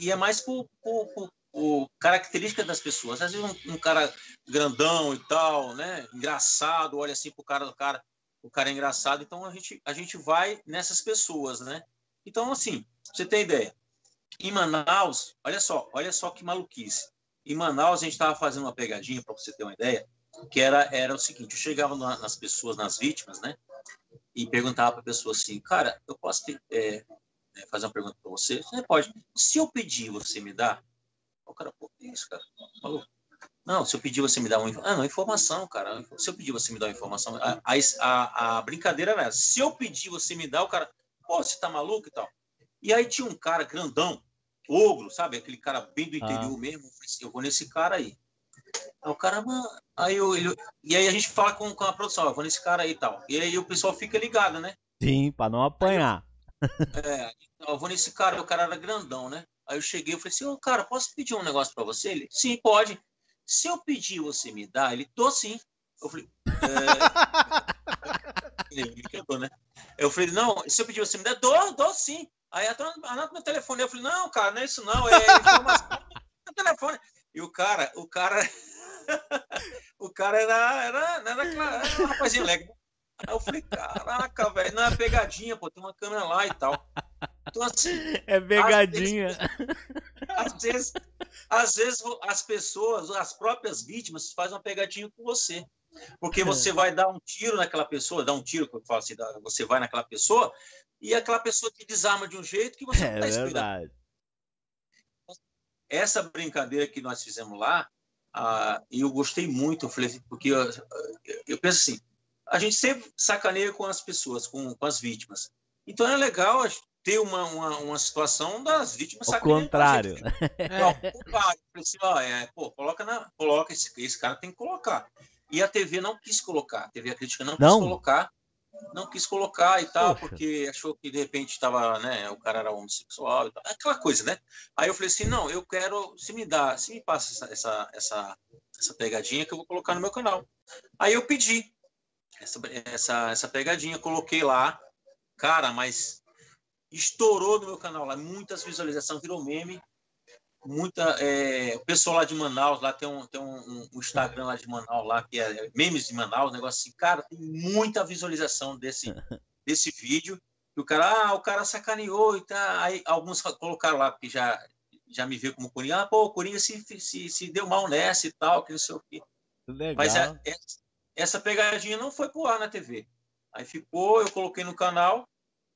e é mais por, por, por, por, característica das pessoas. Às vezes um, um, cara grandão e tal, né? Engraçado, olha assim pro cara do cara, o cara é engraçado. Então a gente, a gente vai nessas pessoas, né? Então, assim, você tem ideia. Em Manaus, olha só, olha só que maluquice. Em Manaus, a gente estava fazendo uma pegadinha, para você ter uma ideia, que era, era o seguinte: eu chegava nas pessoas, nas vítimas, né? E perguntava para a pessoa assim, cara, eu posso ter, é, é, fazer uma pergunta para você? Você pode. Se eu pedir, você me dá? O cara, pô, que isso, cara? Falou. Não, se eu pedir, você me dá uma, ah, não, informação, cara. Se eu pedir, você me dá uma informação. A, a, a brincadeira era essa. Se eu pedir, você me dá, o cara, pô, você tá maluco e tal. E aí tinha um cara grandão, ogro, sabe? Aquele cara bem do ah. interior ah. mesmo. Assim, eu vou nesse cara aí. Aí o cara, aí eu, ele, e aí a gente fala com, com a produção, eu vou nesse cara aí e tal. E aí o pessoal fica ligado, né? Sim, para não apanhar. é, eu vou nesse cara, o cara era grandão, né? Aí eu cheguei e falei assim, ô oh, cara, posso pedir um negócio para você? Ele, sim, pode. Se eu pedir, você me dá? Ele, tô sim. Eu falei, é... ele cantou, né? Eu falei, não, se eu pedir, você me dá? Dou, dou sim. Aí anota meu telefone. Eu falei, não, cara, não é isso não, é informação no telefone. E o cara, o cara, o cara era, era, era, era um rapazinho legal. Aí eu falei, caraca, velho, não é pegadinha, pô, tem uma câmera lá e tal. Então, assim. É pegadinha. Às vezes, às vezes, as pessoas, as próprias vítimas, fazem uma pegadinha com você. Porque você vai dar um tiro naquela pessoa, dar um tiro, que eu falo assim, você vai naquela pessoa, e aquela pessoa te desarma de um jeito que você é, não está esperando. Essa brincadeira que nós fizemos lá, ah, eu gostei muito, eu falei, porque eu, eu penso assim, a gente sempre sacaneia com as pessoas, com, com as vítimas. Então é legal ter uma, uma, uma situação das vítimas Ao contrário. Não, o contrário. Assim, ó, é, pô, coloca, na, coloca esse, esse cara tem que colocar. E a TV não quis colocar, a TV a crítica não, não? quis colocar, não quis colocar e tal, Poxa. porque achou que de repente estava, né, o cara era homossexual e tal, aquela coisa, né? Aí eu falei assim, não, eu quero, se me dá, se me passa essa, essa, essa, essa pegadinha que eu vou colocar no meu canal. Aí eu pedi, essa, essa, essa pegadinha, coloquei lá, cara, mas estourou no meu canal lá, muitas visualizações, virou meme, muita, é, o pessoal lá de Manaus, lá tem um, tem um, um, Instagram lá de Manaus, lá que é memes de Manaus, negócio assim, cara, tem muita visualização desse, desse vídeo, e o cara, ah, o cara sacaneou e tá, aí alguns colocaram lá, porque já, já me viu como Coringa, ah, pô, o Coringa se, se, se deu mal nessa e tal, que não sei o quê. Legal. Mas é, é, essa pegadinha não foi pro ar na TV. Aí ficou, eu coloquei no canal,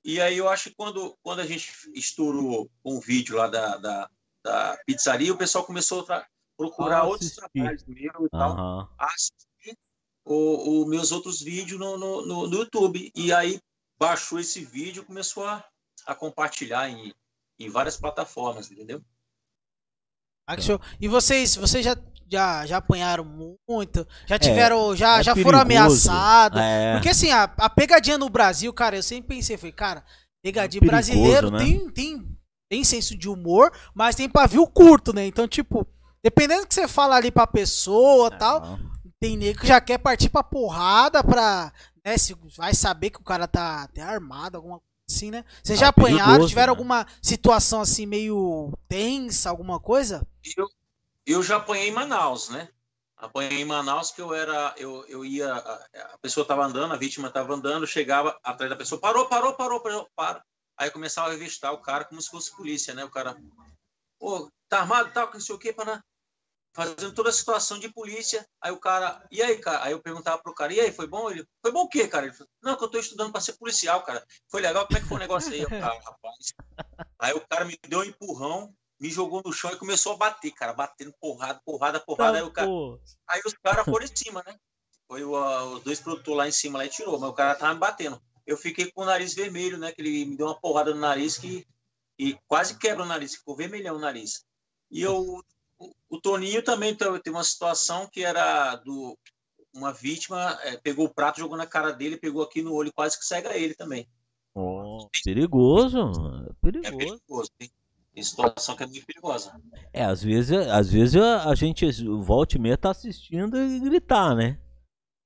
e aí eu acho que quando, quando a gente estourou um vídeo lá da, da, da pizzaria, o pessoal começou a procurar ah, outros trabalhos meus e tal, uhum. assistir os meus outros vídeos no, no, no, no, YouTube. E aí baixou esse vídeo e começou a, a compartilhar em, em várias plataformas, entendeu? E vocês, vocês já já, já apanharam muito, já é, tiveram, é, já, é já foram ameaçados. É. Porque assim, a, a, pegadinha no Brasil, cara, eu sempre pensei, foi, cara, pegadinha é perigoso, brasileiro né? tem, tem, tem senso de humor, mas tem pavio curto, né? Então, tipo, dependendo do que você fala ali pra pessoa e tal, tem nego que já quer partir pra porrada pra, né, se vai saber que o cara tá até armado, alguma coisa assim, né? Vocês já apanharam, perigoso, tiveram né? alguma situação assim meio tensa, alguma coisa? Eu, eu já apanhei em Manaus, né? Apanhei em Manaus que eu era, eu, eu ia, a, pessoa estava andando, a vítima estava andando, chegava atrás da pessoa, parou, parou, parou, parou, para. Aí começava a revistar o cara como se fosse polícia, né? O cara, pô, tá armado, tal, tá, não sei o quê, para fazendo toda a situação de polícia. Aí o cara, e aí, cara? Aí eu perguntava pro cara, e aí, foi bom? Ele, foi bom o quê, cara? Ele falou, não, que eu tô estudando para ser policial, cara. Foi legal, como é que foi o negócio aí? Eu, cara, rapaz. Aí o cara me deu um empurrão, me jogou no chão e começou a bater, cara, batendo porrada, porrada, porrada. aí, o cara, aí os caras foram em cima, né? Foi o, os dois produtores lá em cima lá e tirou, mas o cara tava me batendo. Eu fiquei com o nariz vermelho, né? Que ele me deu uma porrada no nariz que e quase quebra o nariz, ficou vermelhão o nariz. E eu, o, Toninho também tem uma situação que era do uma vítima é, pegou o prato, jogou na cara dele, pegou aqui no olho e quase que cega ele também. Oh, perigoso, perigoso. É perigoso. Tem, tem situação que é muito perigosa. É, às vezes, às vezes a gente volta e meia tá assistindo e gritar, né?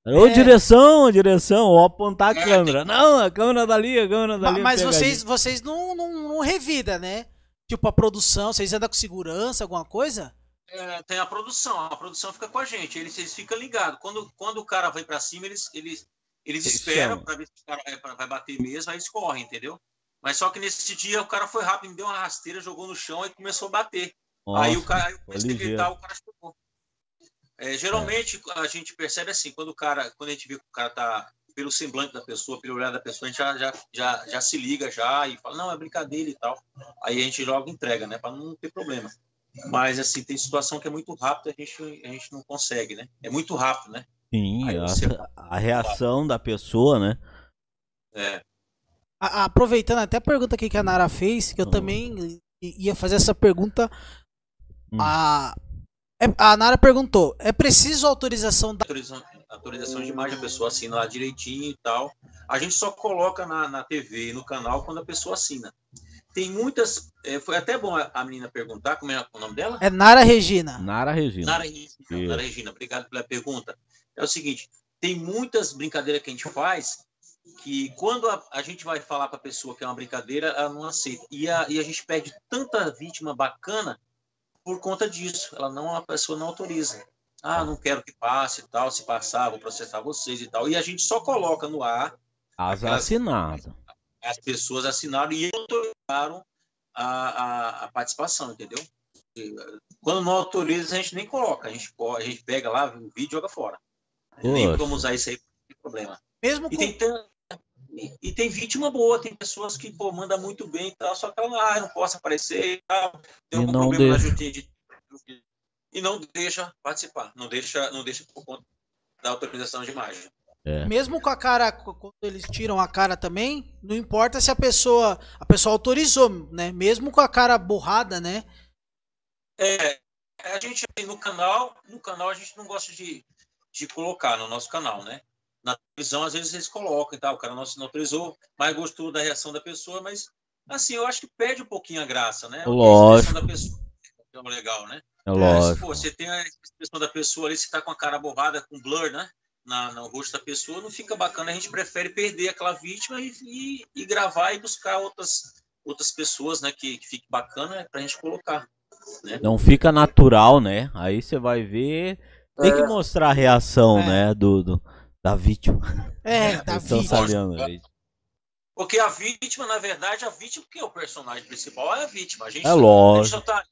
Ô, é. direção, direção, ou apontar a é. câmera. Não, a câmera dali, a câmera dali. Mas vocês, vocês não, não, não revida, né? Tipo, a produção, vocês andam com segurança, alguma coisa? É, tem a produção, a produção fica com a gente, eles, eles ficam ligados. Quando, quando o cara vai para cima, eles, eles, eles esperam para ver se o cara vai, vai bater mesmo, aí eles correm, entendeu? Mas só que nesse dia o cara foi rápido, me deu uma rasteira, jogou no chão e começou a bater. Nossa, aí o cara, aí eu comecei a gritar, o cara chegou. É, geralmente a gente percebe assim, quando o cara, quando a gente vê que o cara tá pelo semblante da pessoa, pelo olhar da pessoa, a gente já, já, já, já se liga já e fala, não, é brincadeira e tal. Aí a gente logo entrega, né, para não ter problema. Mas assim, tem situação que é muito rápida, a gente, a gente não consegue, né? É muito rápido, né? Sim, a, você... a, reação da pessoa, né? É. A, aproveitando até a pergunta aqui que a Nara fez, que eu hum. também ia fazer essa pergunta. Hum. A, é, a Nara perguntou: é preciso autorização da. Autorização, autorização de imagem, a pessoa assina lá direitinho e tal. A gente só coloca na, na TV, no canal, quando a pessoa assina. Tem muitas. É, foi até bom a, a, menina perguntar como é o nome dela? É Nara Regina. Nara Regina. Nara Regina, Nara Regina obrigado pela pergunta. É o seguinte: tem muitas brincadeiras que a gente faz que quando a, a gente vai falar para a pessoa que é uma brincadeira, ela não aceita. E a, e a gente perde tanta vítima bacana por conta disso. Ela não, a pessoa não autoriza. Ah, não quero que passe e tal. Se passar, vou processar vocês e tal. E a gente só coloca no ar. As assinadas. As pessoas assinaram e autorizaram a, a, a, participação, entendeu? Quando não autoriza, a gente nem coloca. A gente, a gente pega lá o vídeo e joga fora. Nem vamos usar isso aí, não tem problema. Mesmo e, com... tem, e, e, tem vítima boa, tem pessoas que pô, manda muito bem e tal, só que ela ah, não posso aparecer e tal, tem algum problema deixa. na justiça de... e não deixa participar, não deixa, não deixa por conta da autorização de imagem. É. Mesmo com a cara, quando eles tiram a cara também, não importa se a pessoa, a pessoa autorizou, né? Mesmo com a cara borrada, né? É, a gente no canal, no canal a gente não gosta de, de colocar no nosso canal, né? na televisão, às vezes eles colocam e tal, o cara não, não autorizou, mas gostou da reação da pessoa, mas assim, eu acho que perde um pouquinho a graça, né? Lógico. A da pessoa é legal, né? É lógico. Pô, você tem a expressão da pessoa ali, você tá com a cara borrada, com blur, né? Na, no rosto da pessoa, não fica bacana. A gente prefere perder aquela vítima e, e, e gravar e buscar outras, outras pessoas, né? Que, que fique bacana pra gente colocar. Né? Não fica natural, né? Aí você vai ver. Tem que é. mostrar a reação, é. né? Do, do, da vítima. É, da vítima. Porque a vítima, na verdade, a vítima, que é o personagem principal, é a vítima. A gente, é lógico. Tá,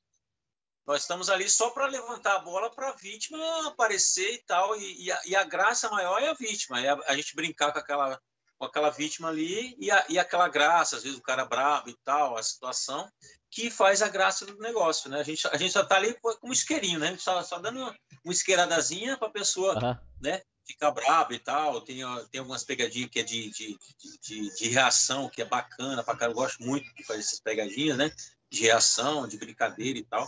nós estamos ali só para levantar a bola para a vítima aparecer e tal. E, e, a, e, a, graça maior é a vítima. É a, a, gente brincar com aquela, com aquela vítima ali e, a, e aquela graça, às vezes o cara brabo e tal, a situação, que faz a graça do negócio, né? A gente, a gente só está ali como isqueirinho, né? A gente só, só dando uma isqueiradazinha para a pessoa, uhum. né? fica brabo e tal. Tem, tem algumas pegadinhas que é de, de, de, de reação, que é bacana pra cara. Eu gosto muito de fazer essas pegadinhas, né? De reação, de brincadeira e tal.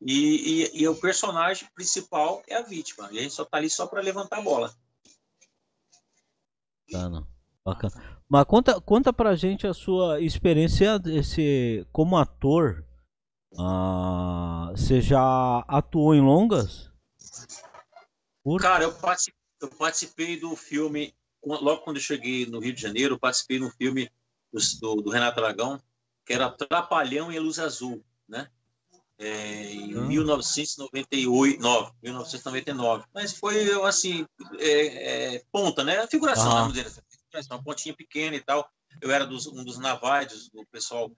E, e, e o personagem principal é a vítima. E a gente só tá ali só para levantar a bola. Bacana. Bacana. Mas conta, conta pra gente a sua experiência esse, como ator. Ah, você já atuou em longas? Por... Cara, eu participei eu participei do filme, logo quando eu cheguei no Rio de Janeiro, eu participei no filme do, do Renato Aragão, que era Trapalhão e Luz Azul, né? É, em hum. 1998, 1999. Mas foi, assim, é, é, ponta, né? A figuração, ah. vamos dizer assim, uma pontinha pequena e tal. Eu era dos, um dos navais, do pessoal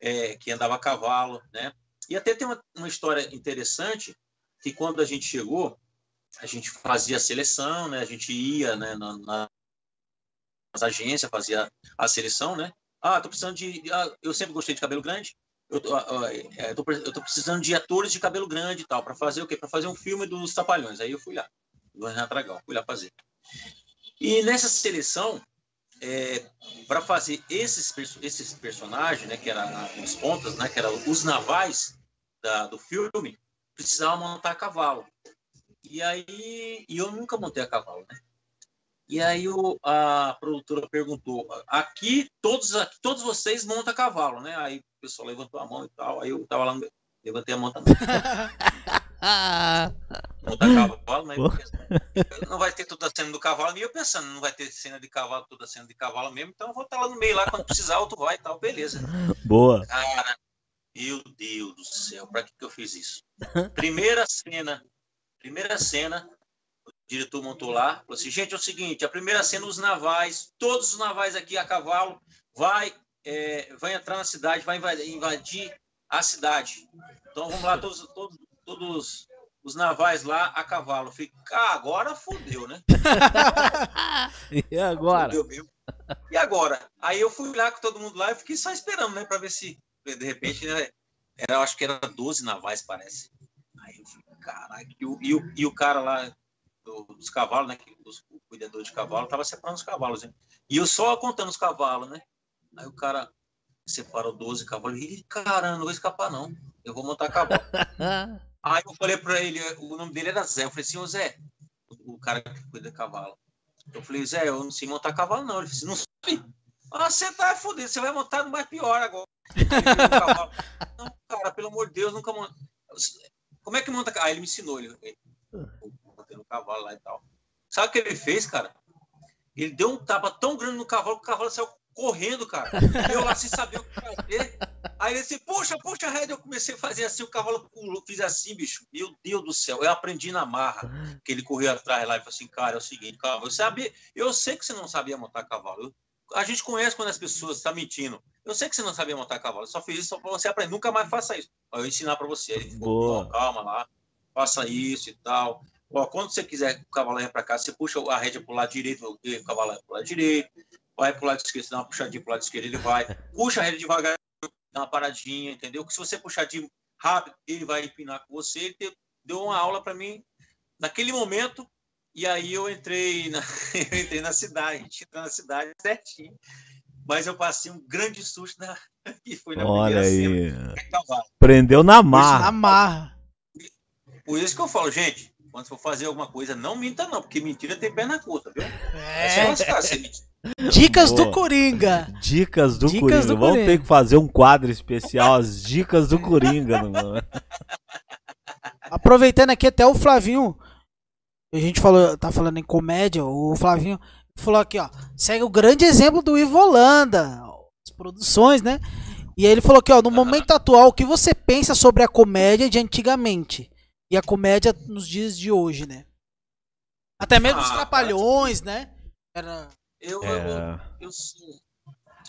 é, que andava a cavalo, né? E até tem uma, uma história interessante, que quando a gente chegou, a gente fazia a seleção, né? A gente ia, né, na, na, nas agências, fazia a seleção, né? Ah, tô precisando de. Ah, eu sempre gostei de cabelo grande. Eu tô, é, eu tô, precisando de atores de cabelo grande e tal, para fazer o quê? Para fazer um filme dos Trapalhões. Aí eu fui lá, do Renato Dragão, fui lá fazer. E nessa seleção, é, para fazer esses, esses personagens, né, que eram os pontas, né, que eram os navais da, do filme, precisava montar a cavalo. E aí, e eu nunca montei a cavalo, né? E aí o, a produtora perguntou: aqui todos, aqui, todos vocês montam a cavalo, né? Aí o pessoal levantou a mão e tal. Aí eu tava lá, levantei a mão também. montar cavalo, mas não vai ter toda a cena do cavalo. E eu pensando, não vai ter cena de cavalo, toda a cena de cavalo mesmo, então eu vou estar lá no meio lá, quando precisar, tu vai e tal, beleza. Boa. Cara, meu Deus do céu, pra que, que eu fiz isso? Primeira cena, primeira cena, diretor montou lá, falou assim, gente, é o seguinte, a primeira cena, os navais, todos os navais aqui a cavalo, vai, é, vai entrar na cidade, vai invadir a cidade. Então vamos lá, todos, todos, todos os navais lá a cavalo. Fica, ah, agora fodeu, né? e agora? E agora? Aí eu fui lá com todo mundo lá e fiquei só esperando, né, para ver se de repente né, era, acho que era 12 navais, parece. Aí eu falei, caralho, e e e o cara lá do, dos cavalos, né, o cuidador de cavalo, tava separando os cavalos, né? E eu só contando os cavalos, né? Aí o cara separou 12 cavalos e caramba, não vou escapar não. Eu vou montar cavalo. Aí eu falei para ele, o nome dele era Zé. Eu falei assim, ô Zé, o, cara que cuida de cavalo. Eu falei, Zé, eu não sei montar cavalo, não. Ele disse, não sabe? Ah, você tá fodendo, você vai montar no mais pior agora. não, cara, pelo amor de Deus, nunca monta. Como é que monta? Ah, ele me ensinou, ele, montei no cavalo lá e tal. Sabe o que ele fez, cara? Ele deu um tapa tão grande no cavalo que o cavalo saiu correndo, cara. Eu lá sem saber o que fazer. Aí ele disse, puxa, puxa rédea. Eu comecei a fazer assim, o cavalo pulou, fiz assim, bicho. Meu Deus do céu. Eu aprendi na marra. Que ele correu atrás lá e falou assim, cara, é o seguinte, cavalo, eu sabia, eu sei que você não sabia montar cavalo. Eu, a gente conhece quando as pessoas estão tá mentindo. Eu sei que você não sabia montar cavalo. Eu só fiz isso só para você aprender. Nunca mais faça isso. Eu vou ensinar para você. Ele falou, calma lá, faça isso e tal. Ó, quando você quiser que o cavalo venha para cá, você puxa a rédea para o lado direito, o cavalo vai para o lado direito, vai para o lado esquerdo, dá uma puxadinha para o lado esquerdo, ele vai. Puxa a rédea devagar, dá uma paradinha, entendeu? Que se você puxar de rápido, ele vai empinar com você. Ele deu uma aula para mim naquele momento. E aí eu entrei na, eu entrei na cidade, a gente entrou na cidade certinho. Mas eu passei um grande susto na, e foi na Olha aí. Cena, Prendeu na marra. Na marra. Por isso que eu falo, gente, quando for fazer alguma coisa, não minta não, porque mentira tem perna curta, viu? É. é Dicas Boa. do Coringa. Dicas do dicas Coringa. Do Vamos Coringa. ter que fazer um quadro especial, as dicas do Coringa. Aproveitando aqui até o Flavinho, a gente falou, tá falando em comédia, o Flavinho falou aqui, ó, segue o grande exemplo do Ivo Holanda, as produções, né? E aí ele falou aqui, ó, no momento atual, o que você pensa sobre a comédia de antigamente e a comédia nos dias de hoje, né? Até mesmo os ah, trapalhões, né? Era eu, é... eu, eu, sou,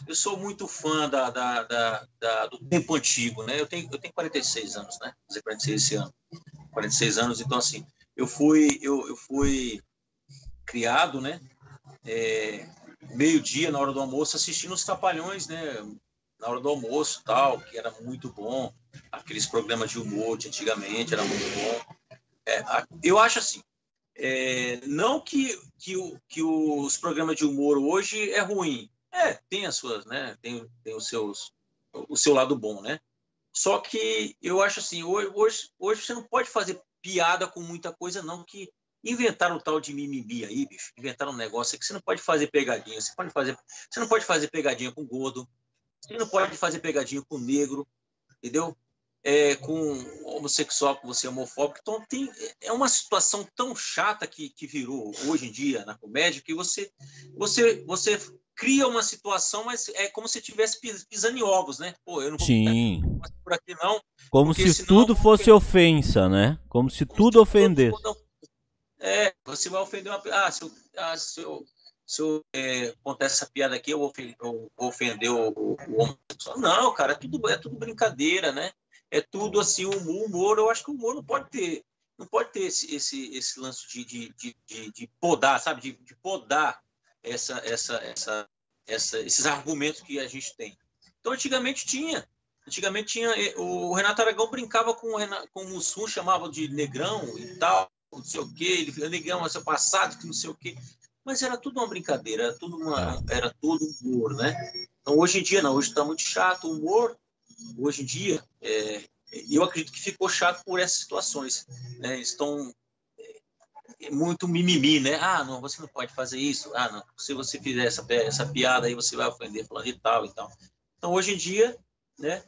eu sou muito fã da, da, da, da, do tempo antigo, né? Eu tenho, eu tenho 46 anos, né? Vou fazer 46 esse ano. 46 anos, então assim, eu fui, eu, eu fui criado, né? É, meio-dia, na hora do almoço, assistindo os Trapalhões, né? Na hora do almoço tal, que era muito bom. Aqueles programas de humor de antigamente, era muito bom. É, eu acho assim, é, não que, que, o, que os programas de humor hoje é ruim. É, tem as suas, né? Tem, tem os seus, o seu lado bom, né? Só que eu acho assim, hoje, hoje, hoje você não pode fazer piada com muita coisa, não, que inventaram o tal de mimimi aí, bicho. Inventaram um negócio que você não pode fazer pegadinha. Você, pode fazer, você não pode fazer pegadinha com gordo. Você não pode fazer pegadinha com negro. Entendeu? é, com homossexual, com você é homofóbico. Então, tem, é uma situação tão chata que, que virou hoje em dia na comédia que você, você, você cria uma situação, mas é como se estivesse pisando em ovos, né? Pô, eu não vou Sim. por aqui não. Como se senão, tudo fosse porque... ofensa, né? Como se como tudo se ofendesse. Tudo, é, você vai ofender uma. Ah, se eu, ah, se eu, se eu é, contar essa piada aqui, eu vou ofender, eu vou ofender o, o. Não, cara, é tudo, é tudo brincadeira, né? é tudo assim, o humor, eu acho que o humor não pode ter, não pode ter esse, esse, esse lance de, de, de, de, podar, sabe? De, de podar essa, essa, essa, essa, esses argumentos que a gente tem. Então, antigamente tinha. Antigamente tinha. O Renato Aragão brincava com o, Renato, com o Mussum, chamava de negrão e tal, não sei o quê. Ele negrão, é seu passado, que não sei o quê. Mas era tudo uma brincadeira, era tudo, uma, era tudo humor, né? Então hoje em dia não, hoje está muito chato o humor. Hoje em dia, é, eu acredito que ficou chato por essas situações. Né? Estão é, muito mimimi, né? Ah, não, você não pode fazer isso. Ah, não, se você fizer essa, essa piada aí, você vai ofender falando e tal e tal. Então, hoje em dia, né,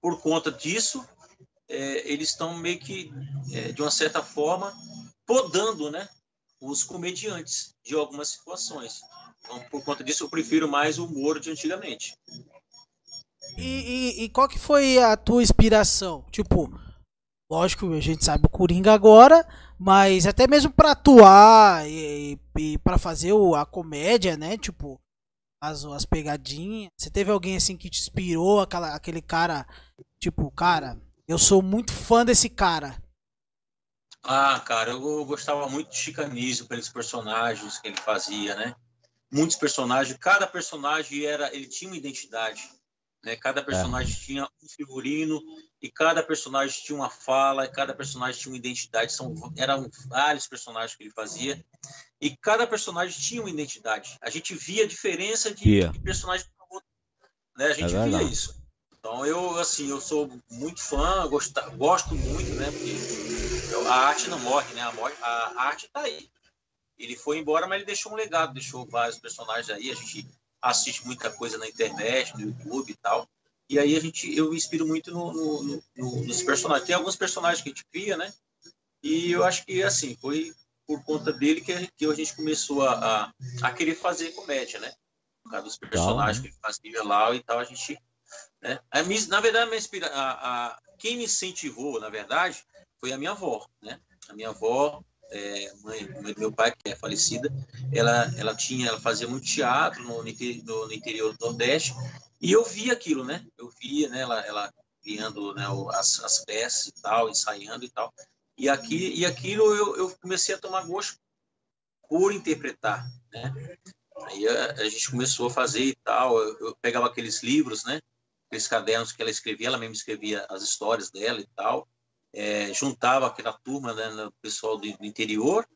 por conta disso, é, eles estão meio que, é, de uma certa forma, podando, né, os comediantes de algumas situações. Então, por conta disso, eu prefiro mais o humor de antigamente. E, e, e, qual que foi a tua inspiração? Tipo, lógico, a gente sabe o Coringa agora, mas até mesmo para atuar e, e para fazer o, a comédia, né? Tipo, as, as pegadinhas. Você teve alguém assim que te inspirou, aquela, aquele cara, tipo, cara, eu sou muito fã desse cara. Ah, cara, eu gostava muito de Chicanísio pelos personagens que ele fazia, né? Muitos personagens, cada personagem era, ele tinha uma identidade. Né? Cada é. personagem é. tinha um figurino e cada personagem tinha uma fala, e cada personagem tinha uma identidade. São, eram vários personagens que ele fazia e cada personagem tinha uma identidade. A gente via a diferença de, yeah. de personagem. Né? A gente é via isso. Então eu assim eu sou muito fã, gosto, gosto muito, né? Porque a arte não morre, né? A, a arte está aí. Ele foi embora, mas ele deixou um legado, deixou vários personagens aí. A gente assiste muita coisa na internet, no YouTube e tal. E aí a gente, eu me inspiro muito no, no, no, nos personagens. Tem alguns personagens que a gente cria, né? E eu acho que, assim, foi por conta dele que, que a gente começou a, a, a querer fazer comédia, né? Por causa dos personagens que ele fazia lá e tal, a gente... Né? A na verdade, a a, a, quem me incentivou, na verdade, foi a minha avó, né? A minha avó é, mãe, mãe, do meu pai, que é falecida, ela, ela tinha, ela fazia muito teatro no, no, no interior do Nordeste, e eu via aquilo, né? Eu via, né? Ela, ela criando né, as, as peças e tal, ensaiando e tal. E, aqui, e aquilo eu, eu comecei a tomar gosto por interpretar, né? Aí a, a gente começou a fazer e tal. Eu, eu, pegava aqueles livros, né? Aqueles cadernos que ela escrevia, ela mesma escrevia as histórias dela e tal é, juntava aquela turma, né, o pessoal do, do, interior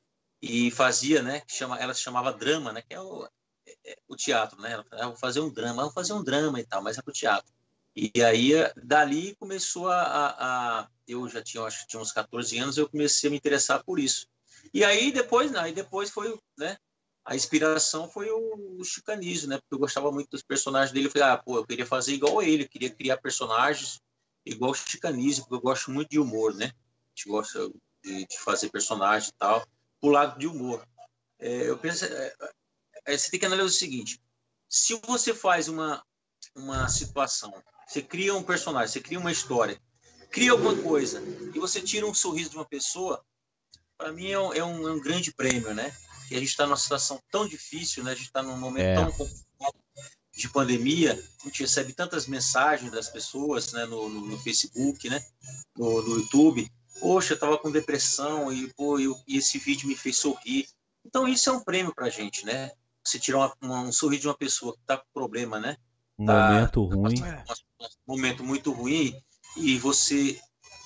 e fazia, né, que chama, ela se chamava drama, né, que é o, é, é o teatro, né, ela ah, vou fazer um drama, vou fazer um drama e tal, mas é pro teatro. E aí, dali começou a, a, a, eu já tinha, acho que tinha uns 14 anos, eu comecei a me interessar por isso. E aí depois, não, aí depois foi, né, a inspiração foi o, o né, porque eu gostava muito dos personagens dele, eu falei, ah, pô, eu queria fazer igual ele, eu queria criar personagens igual Chicanismo, porque eu gosto muito de humor, né? A gente gosta de, de fazer personagem e tal, pro lado de humor. É, eu penso, é, é, você tem que analisar o seguinte: se você faz uma, uma situação, você cria um personagem, você cria uma história, cria alguma coisa, e você tira um sorriso de uma pessoa, para mim é um, é, um, é um, grande prêmio, né? E a gente está numa situação tão difícil, né? A gente está num momento é. tão complicado de pandemia, a gente recebe tantas mensagens das pessoas né, no, no, no Facebook, né, no, no, YouTube. Poxa, eu estava com depressão e, pô, eu, e esse vídeo me fez sorrir. Então, isso é um prêmio para a gente, né? Você tirar uma, uma, um sorriso de uma pessoa que está com problema, né? Um tá, momento ruim. Um momento muito ruim e você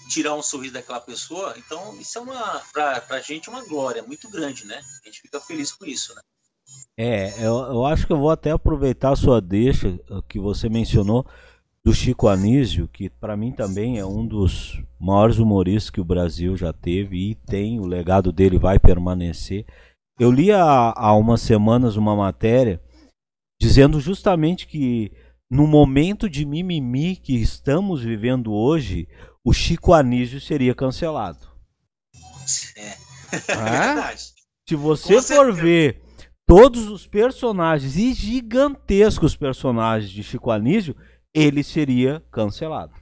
tirar um sorriso daquela pessoa, então isso é uma, para a gente, uma glória muito grande, né? A gente fica feliz com isso, né? É, eu, eu acho que eu vou até aproveitar a sua deixa eh, que você mencionou do Chico Anísio, que para mim também é um dos maiores humoristas que o Brasil já teve e tem, o legado dele vai permanecer. Eu li há, há umas semanas uma matéria dizendo justamente que no momento de mimimi que estamos vivendo hoje, o Chico Anísio seria cancelado. É, é verdade. Se você Com for certeza. ver todos os personagens e gigantescos personagens de Chico Anísio, ele seria cancelado.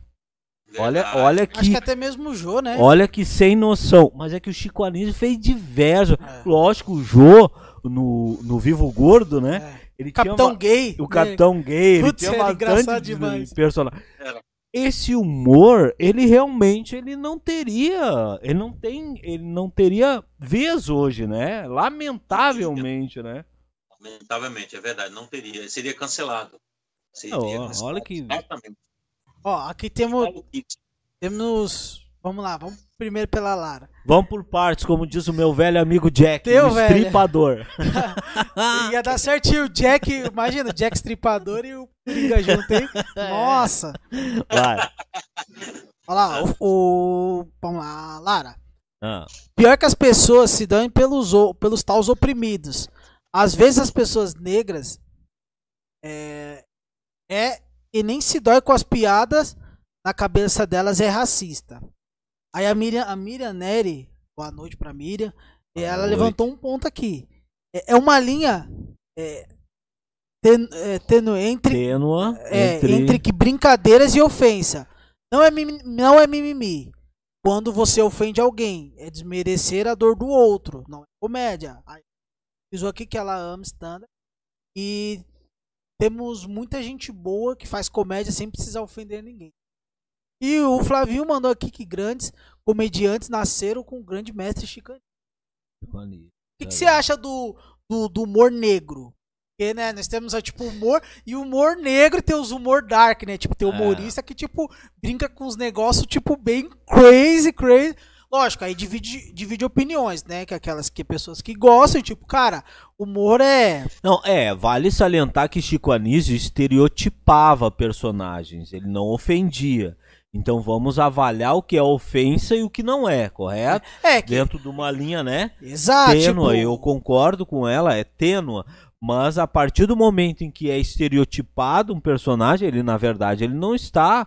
Olha, olha que. Acho que até mesmo o Jô, né? Olha que sem noção. Mas é que o Chico Anísio fez diversos. É. Lógico, o Jô, no, no Vivo Gordo, né? É. Ele Capitão tinha Gay. O Capitão Gay. Putz, ele tinha bastante personagens esse humor, ele realmente ele não teria, ele não tem, ele não teria vez hoje, né? Lamentavelmente, né? Lamentavelmente, é verdade, não teria, seria cancelado. Seria cancelado. Olha que Ó, aqui temos, temos. Vamos lá, vamos primeiro pela Lara. Vamos por partes, como diz o meu velho amigo Jack, Teu o velho. estripador. Ia dar certinho o Jack, imagina, o Jack Stripador e o Coringa junto, hein? Nossa! Vai. Olha lá, o, o- Vamos lá, Lara. Ah, Pior que as pessoas se dão pelos, pelos taus oprimidos. Às vezes as pessoas negras é, é e nem se dói com as piadas na cabeça delas é racista. Aí a Miriam, a Miriam Neri, boa noite pra Miriam, Boa ela noite. levantou um ponto aqui. É, é uma linha é, ten- é, tênue entre tênua é, entre... entre... que brincadeiras e ofensa. Não é, mimi- não é mimimi. Quando você ofende alguém, é desmerecer a dor do outro, não é comédia. Diz aqui que ela ama stand e temos muita gente boa que faz comédia sem precisar ofender ninguém. E o Flavinho mandou aqui que grandes comediantes nasceram com o grande mestre Chicaninho. O que, que você acha do, do, do humor negro? Porque, né, nós temos, tipo, humor e humor negro tem os humor dark, né? Tipo, tem É. humorista que, tipo, brinca com os negócios, tipo, bem crazy, crazy. Lógico, aí divide, divide opiniões, né? Que aquelas que pessoas que gostam, tipo, cara, humor é. Não, é, vale salientar que Chico Anísio estereotipava personagens, ele não ofendia. Então vamos avaliar o que é ofensa e o que não é, correto? É, que. Dentro de uma linha, né? Exato. tênua, tipo, eu concordo com ela, é tênua, mas a partir do momento em que é estereotipado um personagem, ele na verdade ele não está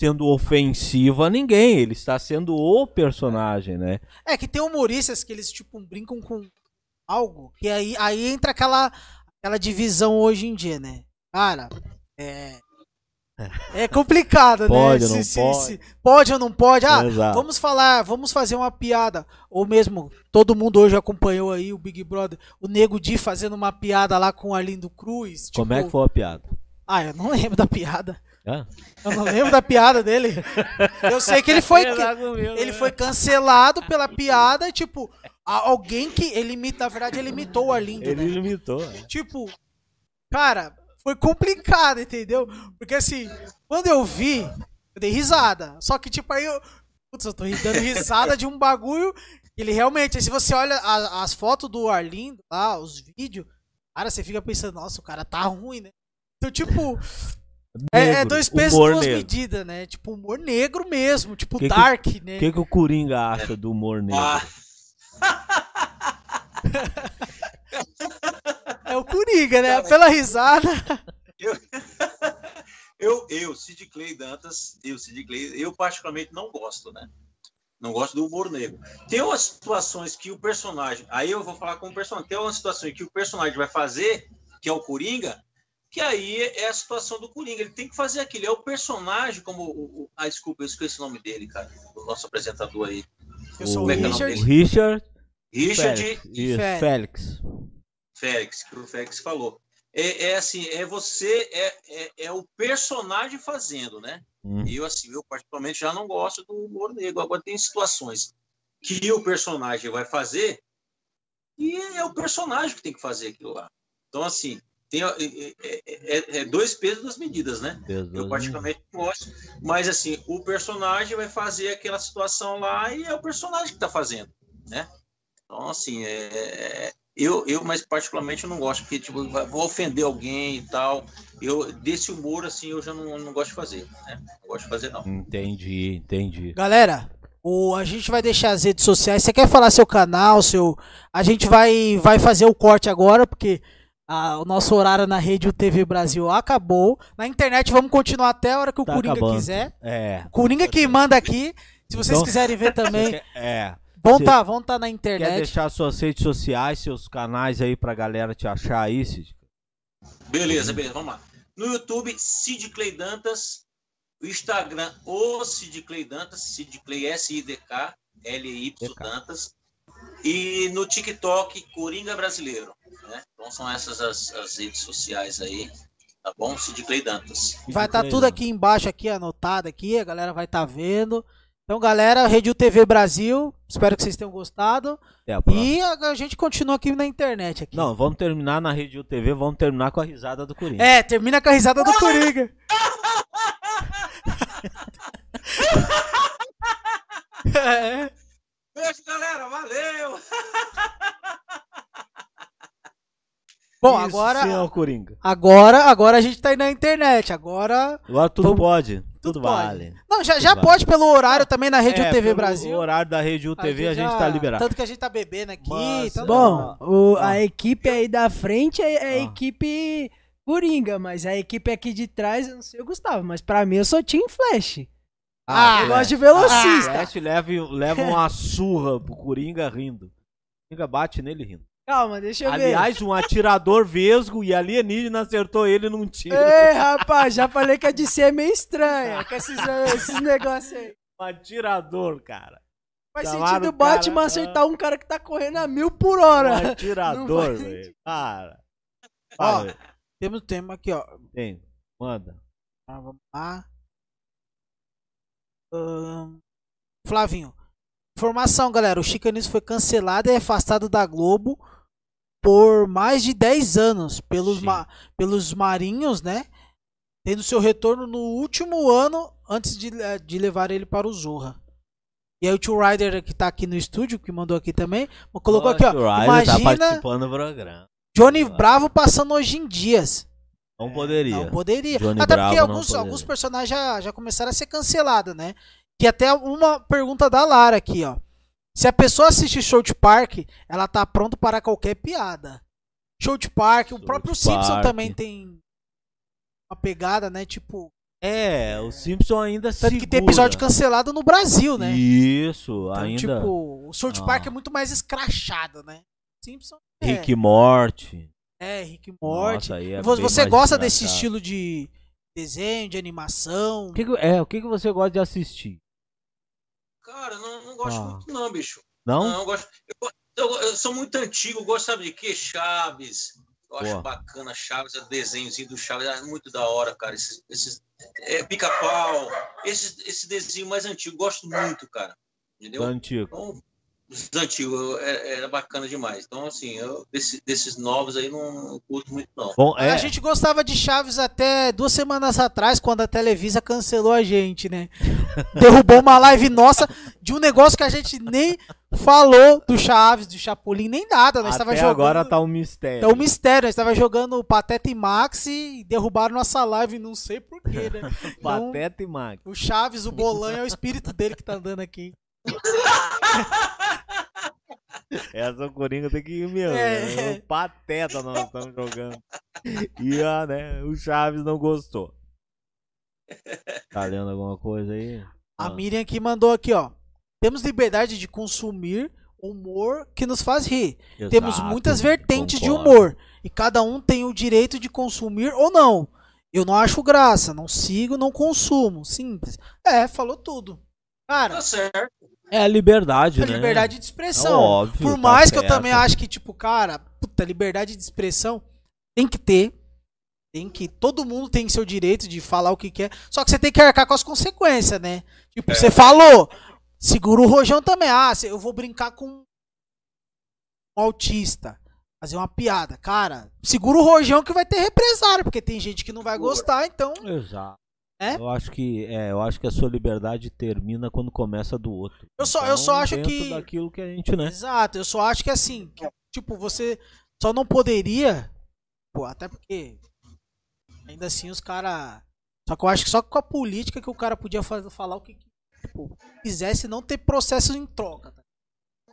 sendo ofensivo a ninguém, ele está sendo o personagem, né? É que tem humoristas que eles, tipo, brincam com algo, que aí, aí entra aquela, aquela divisão hoje em dia, né? Cara, é. É complicado, Pode né? ou não pode? pode ou não pode? Ah, Exato. vamos falar, vamos fazer uma piada. Ou mesmo, todo mundo hoje acompanhou aí o Big Brother, o Nego Di fazendo uma piada lá com o Arlindo Cruz. Como é tipo, que foi a piada? Ah, eu não lembro da piada. Hã? Eu não lembro da piada dele. Eu sei que ele foi. Ele foi cancelado pela piada, tipo, alguém que ele imita, na verdade, ele imitou o Arlindo, Ele né? limitou. né? Tipo, cara, foi complicado, entendeu? Porque assim, quando eu vi, eu dei risada. Só que, tipo, aí eu. Putz, eu tô dando risada de um bagulho. que Ele realmente, se você olha a- as fotos do Arlindo lá, os vídeos, cara, você fica pensando, nossa, o cara tá ruim, né? Então, tipo, é, é Negro, dois pesos, duas negro. medidas, né? Tipo, humor negro mesmo, tipo, Que que- dark, né? O que, que o Coringa acha do humor negro? Ah, É o Coringa, né? Cara, Pela risada. eu, eu, Sid Clay Dantas, eu, Sid Clay, eu particularmente não gosto, né? Não gosto do humor negro. Tem umas situações que o personagem. Aí eu vou falar com o personagem. Tem uma situação que o personagem vai fazer, que é o Coringa, que aí é a situação do Coringa. Ele tem que fazer aquilo. É o personagem, como o. o- ah, desculpa, eu esqueci o nome dele, cara. O nosso apresentador aí. Eu sou O- o é Richard. Richard Richard Félix. Félix. Félix. Félix, que o Félix falou. É, é assim, é você, é, é, é o personagem fazendo, né? Hum. Eu, assim, eu particularmente já não gosto do humor negro. Agora tem situações que o personagem vai fazer e é o personagem que tem que fazer aquilo lá. Então, assim, tem, é, é- é- é dois pesos duas medidas, né? Eu particularmente não gosto, mas assim, o personagem vai fazer aquela situação lá e é o personagem que está fazendo, né? Então, assim, é, eu, eu, mas particularmente eu não gosto, porque tipo, vou ofender alguém e tal. Eu, desse humor, assim, eu já não, não gosto de fazer, né? Não gosto de fazer, não. Entendi, entendi. Galera, o, a gente vai deixar as redes sociais. Você quer falar seu canal, seu. A gente vai, vai fazer o corte agora, porque ah, o nosso horário na rede o TV Brasil acabou. Na internet vamos continuar até a hora que o Tá Coringa acabando. quiser. É. O Coringa que manda aqui. Se vocês Então- quiserem ver também, É. vão tá, vão tá na Quer internet. deixar suas redes sociais, seus canais aí pra galera te achar aí, Cid? Beleza, beleza, vamos lá. No YouTube, Sid Clay Dantas. O Instagram, o Sid Clay Dantas, Sid Clay S-I-D-K, L-Y Dantas. E no TikTok, Coringa Brasileiro. Né? Então são essas as, as redes sociais aí. Tá bom? Sid Clay Dantas. Vai estar tudo aqui embaixo, aqui anotado aqui, a galera vai estar vendo. Então, galera, Rede TV Brasil, espero que vocês tenham gostado. Até a. E a, a gente continua aqui na internet aqui. Não, vamos terminar na Rede UTV, vamos terminar com a risada do Coringa. É, termina com a risada do Coringa. É. Beijo, galera. Valeu. Bom, Isso, agora, senhor Coringa. agora, agora a gente tá aí na internet. Agora. Agora tudo Vamos- pode. tudo Tudo, pode. vale. Já, já pode pelo horário também na Rede É, UTV pelo Brasil. horário da Rede UTV a gente já- tá liberado. Tanto que a gente tá bebendo aqui. Mas, então- Bom, o- Ah. a equipe aí da frente é, é a Ah. equipe Coringa, mas a equipe aqui de trás, eu não sei o Gustavo, mas pra mim eu sou Team Flash. Ah, eu é. gosto de velocista. Flash leva, leva uma surra pro Coringa rindo. O Coringa bate nele rindo. Calma, deixa eu Aliás, um atirador vesgo e alienígena acertou ele num tiro. ver. Ei, rapaz, já falei que a DC é meio estranha com esses, esses negócios aí. Um atirador, cara. Faz Chamaram sentido o Batman cara, acertar um cara que tá correndo a mil por Um hora. atirador, faz velho. Cara. Ó, Fala, Temos um tema aqui, ó. tem. Manda. Ah, vamos lá. Ahn, Flavinho. Informação, galera. O Chicanismo foi cancelado e afastado da Globo por mais de 10 anos pelos, ma- pelos marinhos, né? Tendo seu retorno no último ano antes de, eh, de levar ele para o Zorra. E aí o tio Ryder que tá aqui no estúdio, que mandou aqui também, colocou aqui, ó. Tá Imagina participando do programa. Johnny Bravo passando hoje em dias. Não poderia. Não poderia. Johnny Até Bravo porque alguns, alguns personagens já, já começaram a ser cancelados, né? Que até uma pergunta da Lara aqui, ó. Se a pessoa assiste South Park, ela tá pronto para qualquer piada. South Park, o South próprio Simpson Park. também tem uma pegada, né? Tipo, É, o Simpson ainda tanto que tem segura. episódio cancelado no Brasil, né? Isso, Então, ainda. tipo, o South Ah. Park é muito mais escrachado, né? Simpson é, Rick e Morty. é Rick e Morty. Nossa, é Você gosta desse estilo de desenho, de animação? O que que- é, o que, que você gosta de assistir? Cara, não, não gosto Ah. muito, não, bicho. Não? Não, eu gosto. Eu, eu- eu sou muito antigo, gosto, sabe de quê? Chaves. Eu acho Boa. bacana Chaves, o desenhozinho do Chaves, é muito da hora, cara. Esses, esses é, pica-pau, esses, esse desenho mais antigo, gosto muito, cara. Entendeu? Antigo. Então, os antigos é- era bacana demais. Então, assim, eu, desse- desses novos aí não, curto muito, não. Bom, é. A gente gostava de Chaves até duas semanas atrás, quando a Televisa cancelou a gente, né? Derrubou uma live nossa de um negócio que a gente nem falou do Chaves, do Chapolin, nem nada. Nós até estava jogando. agora tá um mistério. É um mistério, nós estava jogando Pateta e Max e derrubaram nossa live, não sei porquê, né? Então, Pateta e Max. o Chaves, o Bolanho, é o espírito dele que tá andando aqui. Essa Coringa tem que ir mesmo. É. né? O Pateta nós estamos jogando. E ah, né, o Chaves não gostou. Tá lendo alguma coisa aí? A. Miriam aqui mandou aqui, ó. Temos liberdade de consumir humor que nos faz rir. Temos Exato, muitas vertentes de concordo. humor e cada um tem o direito de consumir ou não. Eu não acho graça, não sigo, não consumo. Simples. É, falou tudo. Cara, Tá certo. É a liberdade, a né? liberdade de É expressão. óbvio, Por tá mais que eu certo. também acho que, tipo, cara, puta, liberdade de expressão tem que ter. Tem que. Todo mundo tem seu direito de falar o que quer. Só que você tem que arcar com as consequências, né? Tipo, É. você falou. Segura o rojão também. Ah, eu vou brincar com um autista. Fazer uma piada. Cara, segura o rojão que vai ter represário. Porque tem gente que não vai gostar, então. Exato. É? Eu acho que é, eu acho que a sua liberdade termina quando começa do outro. Eu só- eu só acho dentro que- daquilo que a gente, né? Exato, eu só acho que assim, que, tipo, você só não poderia, pô, até porque ainda assim os caras, só que eu acho que só com a política que o cara podia fazer, falar o que tipo, quisesse não ter processo em troca. Tá?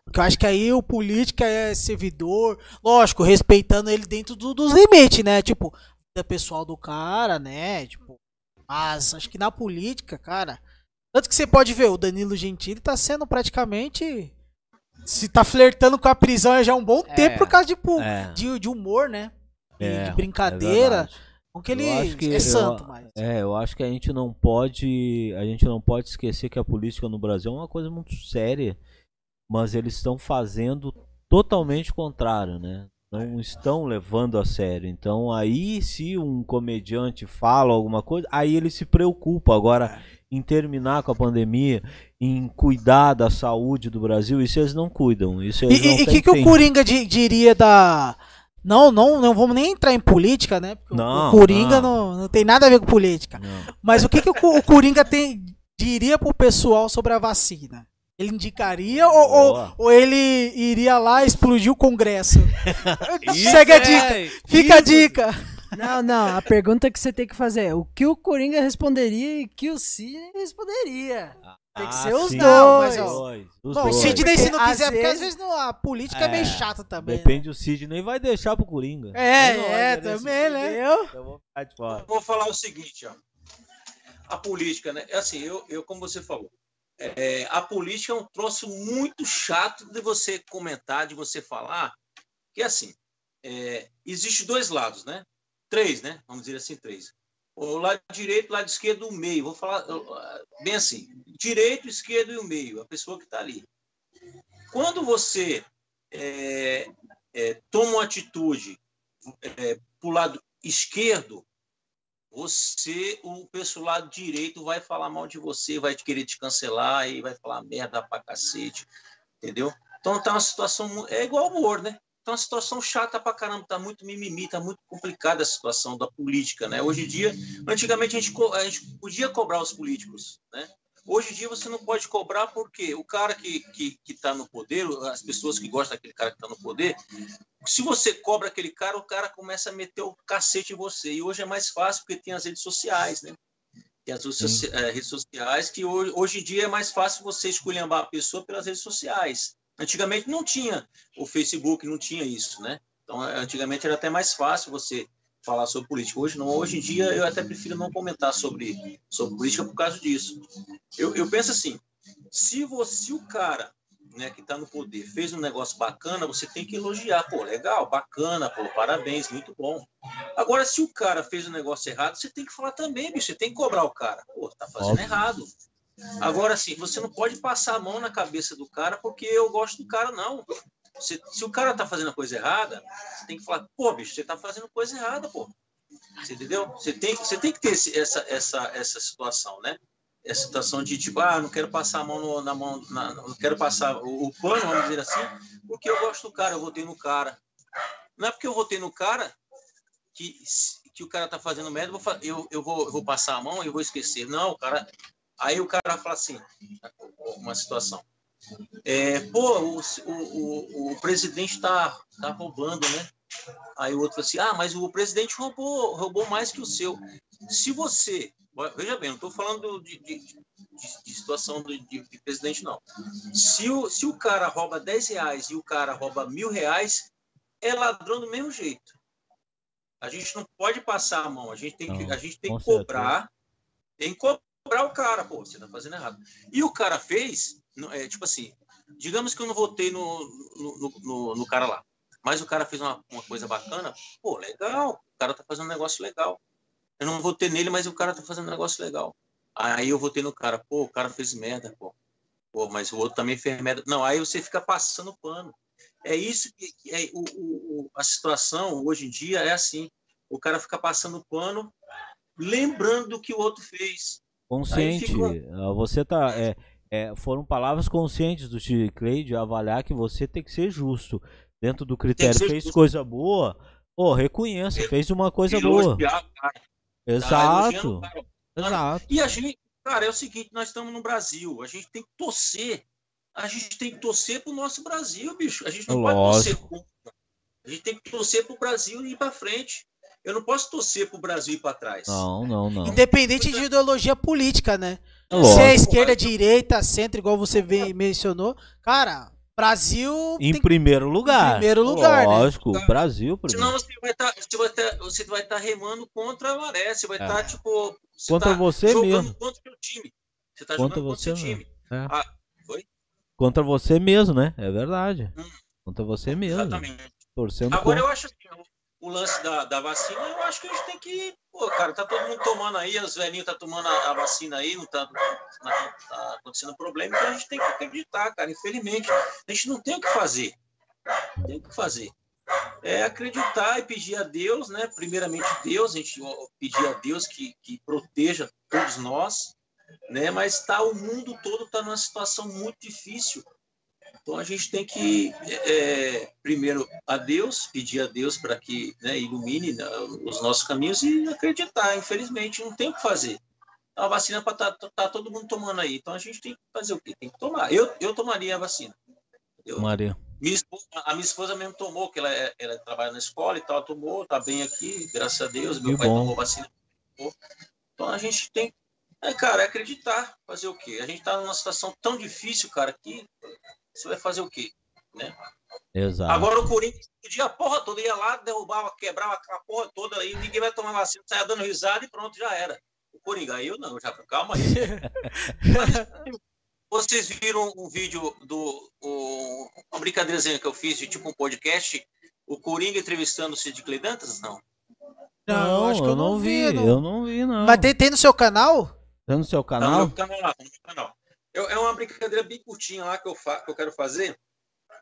Porque eu acho que aí o político é servidor, lógico, respeitando ele dentro do- dos limites, né? Tipo, da pessoal do cara, né? Tipo, mas acho que na política, cara, tanto que você pode ver, o Danilo Gentili tá sendo praticamente se tá flertando com a prisão já há um bom É, tempo por causa de, É, de, de humor, né? De, é, de é brincadeira. não que ele que é eu- santo, mas. É, eu acho que a gente não pode, a gente não pode esquecer que a política no Brasil é uma coisa muito séria, mas eles estão fazendo totalmente contrário, né? Não estão levando a sério. Então aí se um comediante fala alguma coisa, aí ele se preocupa agora em terminar com a pandemia, em cuidar da saúde do Brasil, isso eles não cuidam. Isso E eles não o que, que o. Coringa di- diria da, Não, não, não vamos nem entrar em política, né? Porque o- Não, o Coringa não. não. Não, tem nada a ver com política. Não. Mas o que, que o, o Coringa tem, diria pro pessoal sobre a vacina? Ele indicaria ou, ou, ou ele iria lá explodir o Congresso? Isso Segue a é- dica. Fica a dica. Não, não, a pergunta que você tem que fazer é o que o Coringa responderia e o que o Sidney responderia. Tem que Ah, ser os sim, dois. mas, ó, dois, os Bom, o dois. Sidney se não quiser, às porque às vezes- não, a política é, meio É, chata também. né? Depende, o Sidney vai deixar pro Coringa. É, Eu não é, olho nesse também, né? Entendeu? Eu vou ficar de fora. Vou falar o seguinte, ó. A política, né? É assim, eu, eu como você falou, é, a política é um troço muito chato de você comentar, de você falar, que é assim, é, existe dois lados, né? Três, né? Vamos dizer assim, três. O lado direito, lado esquerdo, o meio. Vou falar uh, bem assim: direito, esquerdo e o meio, a pessoa que está ali. Quando você é, é, toma uma atitude é, para o lado esquerdo, você, o pessoal lado direito vai falar mal de você, vai querer te cancelar e vai falar merda pra cacete, entendeu? Então tá uma situação, é igual o humor, né? Tá uma situação chata pra caramba, tá muito mimimi, tá muito complicada a situação da política, né? Hoje em dia, antigamente a gente, a gente podia cobrar os políticos, né? Hoje em dia você não pode cobrar porque o cara que que que está no poder, as pessoas que gostam daquele cara que está no poder, se você cobra aquele cara, o cara começa a meter o cacete em você. E hoje é mais fácil porque tem as redes sociais, né? Tem as redes Sim. eh, redes sociais que hoje, hoje em dia é mais fácil você esculhambar a pessoa pelas redes sociais. Antigamente não tinha o Facebook, não tinha isso, né? Então, eh, antigamente era até mais fácil você falar sobre política. Hoje não. Hoje em dia eu até prefiro não comentar sobre, sobre política por causa disso. Eu, eu penso assim, se você, se o cara né, que está no poder fez um negócio bacana, você tem que elogiar. Pô, legal, bacana, pô, parabéns, muito bom. Agora, se o cara fez um negócio errado, você tem que falar também, bicho. Você tem que cobrar o cara. Pô, tá fazendo Óbvio. errado. Agora, assim, você não pode passar a mão na cabeça do cara porque eu gosto do cara, não. Se, se o cara tá fazendo a coisa errada, você tem que falar, pô, bicho, você tá fazendo coisa errada, pô. Você entendeu? Você tem, você tem que ter esse- essa, essa, essa situação, né? Essa situação de tipo, ah, não quero passar a mão no- na mão, na- não quero passar o, o pano, vamos dizer assim, porque eu gosto do cara, eu votei no cara. Não é porque eu votei no cara que, que o cara tá fazendo merda, eu eu, vou, eu vou passar a mão e vou esquecer. Não, o cara. Aí o cara fala assim, uma situação. É, pô, o, o, o, presidente tá, tá roubando, né? Aí o outro assim: ah, mas o presidente roubou, roubou mais que o seu. Se você. Veja bem, não estou falando de, de, de, de situação de, de, de presidente, não. Se o, se o cara rouba 10 reais e o cara rouba mil reais, é ladrão do mesmo jeito. A gente não pode passar a mão, a gente tem que, Não, a gente tem que cobrar, tem que cobrar o cara, pô, você tá fazendo errado. E o cara fez, é, tipo assim, digamos que eu não votei no, no, no- no, cara lá, mas o cara fez uma, uma coisa bacana, pô, legal, o cara tá fazendo um negócio legal. Eu não votei nele, mas o cara tá fazendo um negócio legal. Aí eu votei no cara, pô, o cara fez merda, pô. Pô, mas o outro também fez merda. Não, aí você fica passando pano. É isso que, que é o, o- o- a situação hoje em dia é assim. O cara fica passando pano, lembrando do que o outro fez. Consciente. Ah, Você tá. É, é, foram palavras conscientes do Steve Clay de avaliar que você tem que ser justo. Dentro do critério, fez justo. coisa boa. Pô, reconheça, fez uma coisa boa. Elogiar tá Exato. cara. Exato. E a gente, cara, é o seguinte, nós estamos no Brasil, a gente tem que torcer. A gente tem que torcer pro nosso Brasil, bicho. A gente não pode torcer Lógico. contra. A gente tem que torcer pro Brasil ir para frente. Eu não posso torcer pro Brasil ir para trás. Não, não, não. Independente de ideologia política, né? É Se é lógico. esquerda, direita, centro, igual você vê- mencionou, cara, Brasil Em tem primeiro lugar. primeiro lugar, né? Lógico, Brasil Senão primeiro. você vai estar você vai tá, você vai tá remando contra a maré, você vai É. estar tipo você Contra tá você jogando mesmo. contra o seu time. Você tá Contra jogando contra o seu você time. É. Ah, foi? Contra você mesmo, né? É verdade. Hum. Contra você mesmo. Exatamente. Torcendo Agora contra. eu acho assim, o, lance da, da vacina, eu acho que a gente tem que, pô, cara, tá todo mundo tomando aí, os velhinhos tá tomando a, a vacina aí, não tá, não tá acontecendo problema, então a gente tem que acreditar, cara, infelizmente, a gente não tem o que fazer. Tem o que fazer. É acreditar e pedir a Deus, né? Primeiramente Deus, a gente pedir a Deus que, que proteja todos nós, né? Mas tá o mundo todo tá numa situação muito difícil. Então a gente tem que, é, primeiro, a Deus, pedir a Deus para que né, ilumine né, os nossos caminhos e acreditar. Infelizmente, não tem o que fazer. A vacina para tá, tá todo mundo tomando aí. Então a gente tem que fazer o quê? Tem que tomar. Eu, eu tomaria a vacina. Eu, Maria. minha esposa, a minha esposa mesmo tomou, que ela, é- ela trabalha na escola e tal, tomou, tá bem aqui, graças a Deus. Meu Que pai bom. tomou vacina. tomou. Então a gente tem, é, cara, é acreditar, fazer o quê? A gente tá numa situação tão difícil, cara, que você vai fazer o quê? Né? Exato. Agora o Corinthians podia a porra toda, ia lá, derrubava, quebrava a porra toda, aí ninguém vai tomar vacina, saia dando risada e pronto, já era. O Coringa, aí eu não, já calma aí. Vocês viram um vídeo do. o- uma brincadeirazinha que eu fiz de tipo um podcast, o Coringa entrevistando o Sid Clay Dantas? Não. Não, acho que eu não vi, não. eu não vi, não. Mas tem, tem no seu canal? Tá no seu Tá no canal? meu canal lá, tá no meu canal. Eu- é uma brincadeira bem curtinha lá que eu, fa- que eu quero fazer.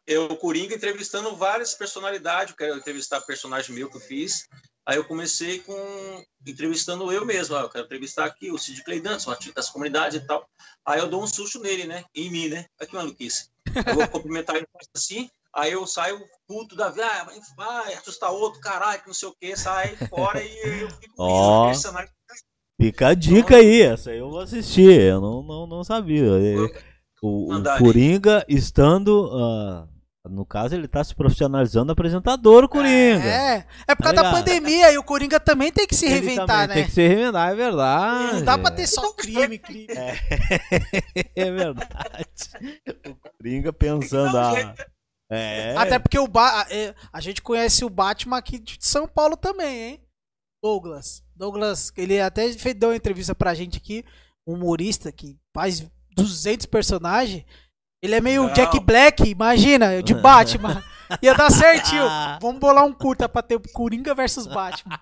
Eu, o Coringa, entrevistando várias personalidades. Eu quero entrevistar personagem meu que eu fiz. Aí eu comecei com entrevistando eu mesmo. ó, eu quero entrevistar aqui o Sid Clay Dantas, um artista das comunidades e tal. Aí eu dou um susto nele, né? Em mim, né? Que maluquice. Eu vou cumprimentar ele assim. Aí eu saio puto da vida, ah, vai, assustar outro, caralho, que não sei o que, sai fora e eu fico rindo, personagem. Fica a dica aí, essa aí eu vou assistir. Eu não, não, não sabia. É, O, o. Coringa estando. ah, no caso, ele tá se profissionalizando apresentador, o Coringa. É, é por Tá causa da ligado? pandemia e o Coringa também tem que se Ele reinventar, né? Tem que se reinventar, é verdade. Não dá pra ter só crime, crime. É verdade. O Coringa pensando. Ah, é. Até porque o ba é, a gente conhece o Batman aqui de São Paulo também, hein? Douglas. Douglas, ele até deu uma entrevista pra gente aqui, um humorista que faz 200 personagens. Ele é meio Não. Jack Black, imagina, de Batman. Ia dar certinho. Vamos bolar um curta pra ter Coringa versus Batman.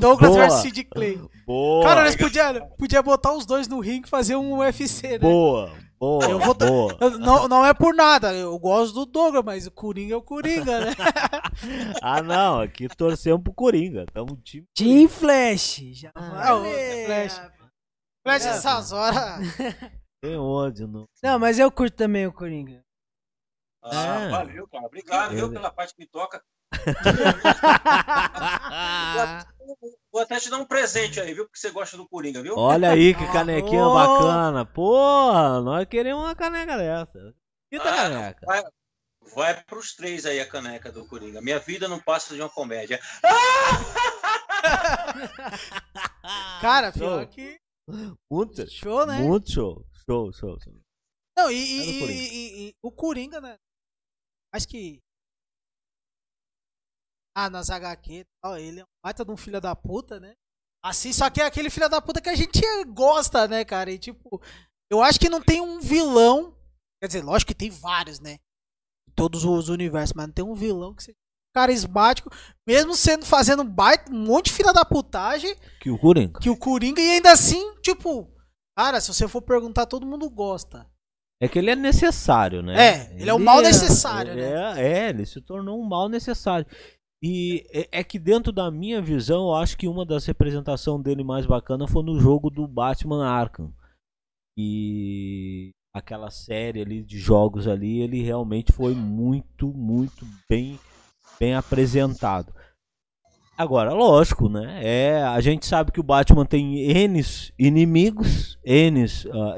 Douglas Boa. versus Sid Clay. Boa, Cara, nós podíamos podia botar os dois no ringue e fazer um UFC, né? boa, boa, Eu vou- boa. Eu- Não, não é por nada, eu gosto do Douglas, mas o Coringa é o Coringa, né? Ah, não, aqui torcemos pro Coringa. Tamo time. Team Flash. Já Ah, falei, Flash. rapaz. Mas essas horas. Tem ódio, não. Não, mas eu curto também o Coringa. Ah, É. valeu, cara. Obrigado, viu, Ele- pela parte que me toca. Vou até te dar um presente aí, viu? Porque você gosta do Coringa, viu? Olha aí que canequinha Oh. bacana. Porra, nós queremos uma caneca dessa. Que Ah, caneca? Vai, vai pros três aí a caneca do Coringa. Minha vida não passa de uma comédia. Cara, Show. pior que. Muito, Show, né? muito show. Show, show, show. Não, e, É e- e- e- o Coringa, né? Acho que. Ah, nas HQ e tal, ele é um baita de um filho da puta, né? Assim, só que é aquele filho da puta que a gente gosta, né, cara? E tipo, eu acho que não tem um vilão. Quer dizer, lógico que tem vários, né? Em todos os universos, mas não tem um vilão que seja carismático, mesmo sendo fazendo um baita, um monte de filha da putagem, Que o Coringa. que o Coringa, e ainda assim, tipo, cara, se você for perguntar, todo mundo gosta. É que ele é necessário, né? É, ele é o mal necessário, ele né? É, é, ele se tornou um mal necessário. E é, é que dentro da minha visão, eu acho que uma das representações dele mais bacana foi no jogo do Batman Arkham. E aquela série ali de jogos ali, ele realmente foi muito, muito bem, bem apresentado. Agora, lógico, né? É, a gente sabe que o Batman tem N inimigos, N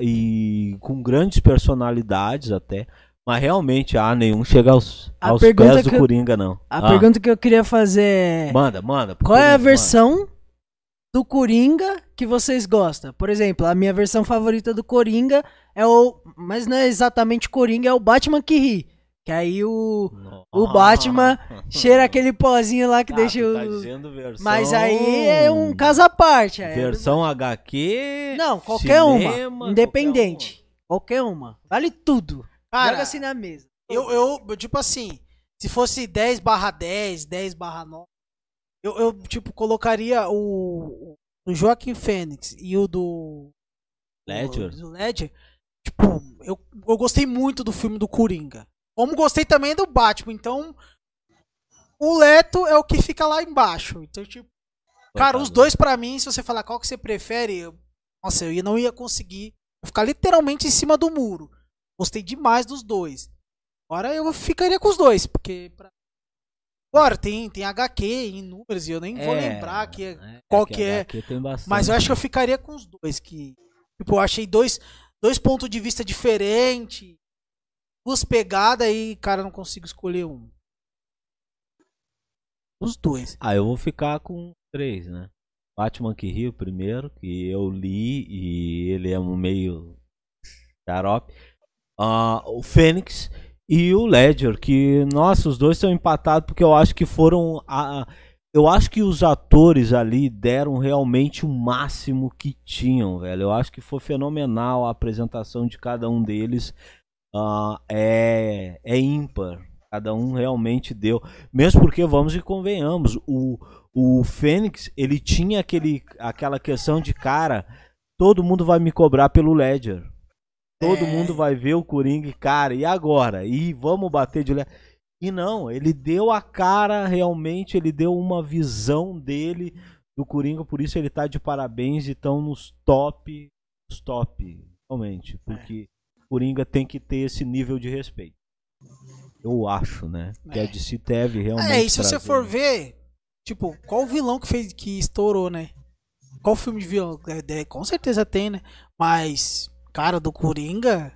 e com grandes personalidades até, mas realmente ah, nenhum chega aos, A aos pés do eu- Coringa, não. A Ah, pergunta que eu queria fazer é: Manda, manda. qual é a Coringa, versão do Coringa que vocês gostam? Por exemplo, a minha versão favorita do Coringa é o. Mas não é exatamente Coringa, é o Batman que ri. Que aí o. manda. o Batman Cheira aquele pozinho lá que Ah, deixa tá o. dizendo versão- Mas aí é um caso à parte. é- Versão HQ. Não, qualquer cinema, uma. Independente. Qualquer uma. Vale tudo. Cara, Joga assim na mesa. eu, eu, eu, tipo assim, se fosse 10 barra 10, 10 barra 9, eu, eu, tipo, colocaria o, o Joaquim Fênix e o do... Ledger? Do Ledger. Tipo, eu, eu gostei muito do filme do Coringa. Como gostei também do Batman, então... O Leto é o que fica lá embaixo. Então, tipo, Cara, os dois pra mim, se você falar qual que você prefere, eu- nossa, eu ia- não ia conseguir. Eu ficar literalmente em cima do muro. Gostei demais dos dois. Agora eu ficaria com os dois, porque. Pra... Agora, tem, tem HQ em números e eu nem vou lembrar que, é, qual que é. Tem bastante. Mas eu acho que eu ficaria com os dois. Que, tipo, eu achei dois, dois pontos de vista diferentes. Duas pegadas e, cara, não consigo escolher um. Os dois. Ah, eu vou ficar com três, né? Batman que Rio primeiro, que eu li e ele é um meio xarope. Ah, o Fênix e o Ledger, que, nossa, os dois estão empatados porque eu acho que foram. A, eu acho que os atores ali deram realmente o máximo que tinham, velho. Eu acho que foi fenomenal a apresentação de cada um deles. Ah, é, é ímpar. Cada um realmente deu. Mesmo porque, vamos e convenhamos, o, o Fênix, ele tinha aquele, aquela questão de cara, todo mundo vai me cobrar pelo Ledger. Todo É. mundo vai ver o Coringa cara, e agora? E vamos bater de Ledger. E não, ele deu a cara realmente, ele deu uma visão dele do Coringa, por isso ele tá de parabéns e estão nos top, nos top, realmente, porque Coringa tem que ter esse nível de respeito. Eu acho, né? Que a É. DC deve realmente. É, e se você trazer. for ver, tipo, qual o vilão que fez que estourou, né? Qual filme de vilão? É, é, com certeza tem, né? Mas, cara, do Coringa,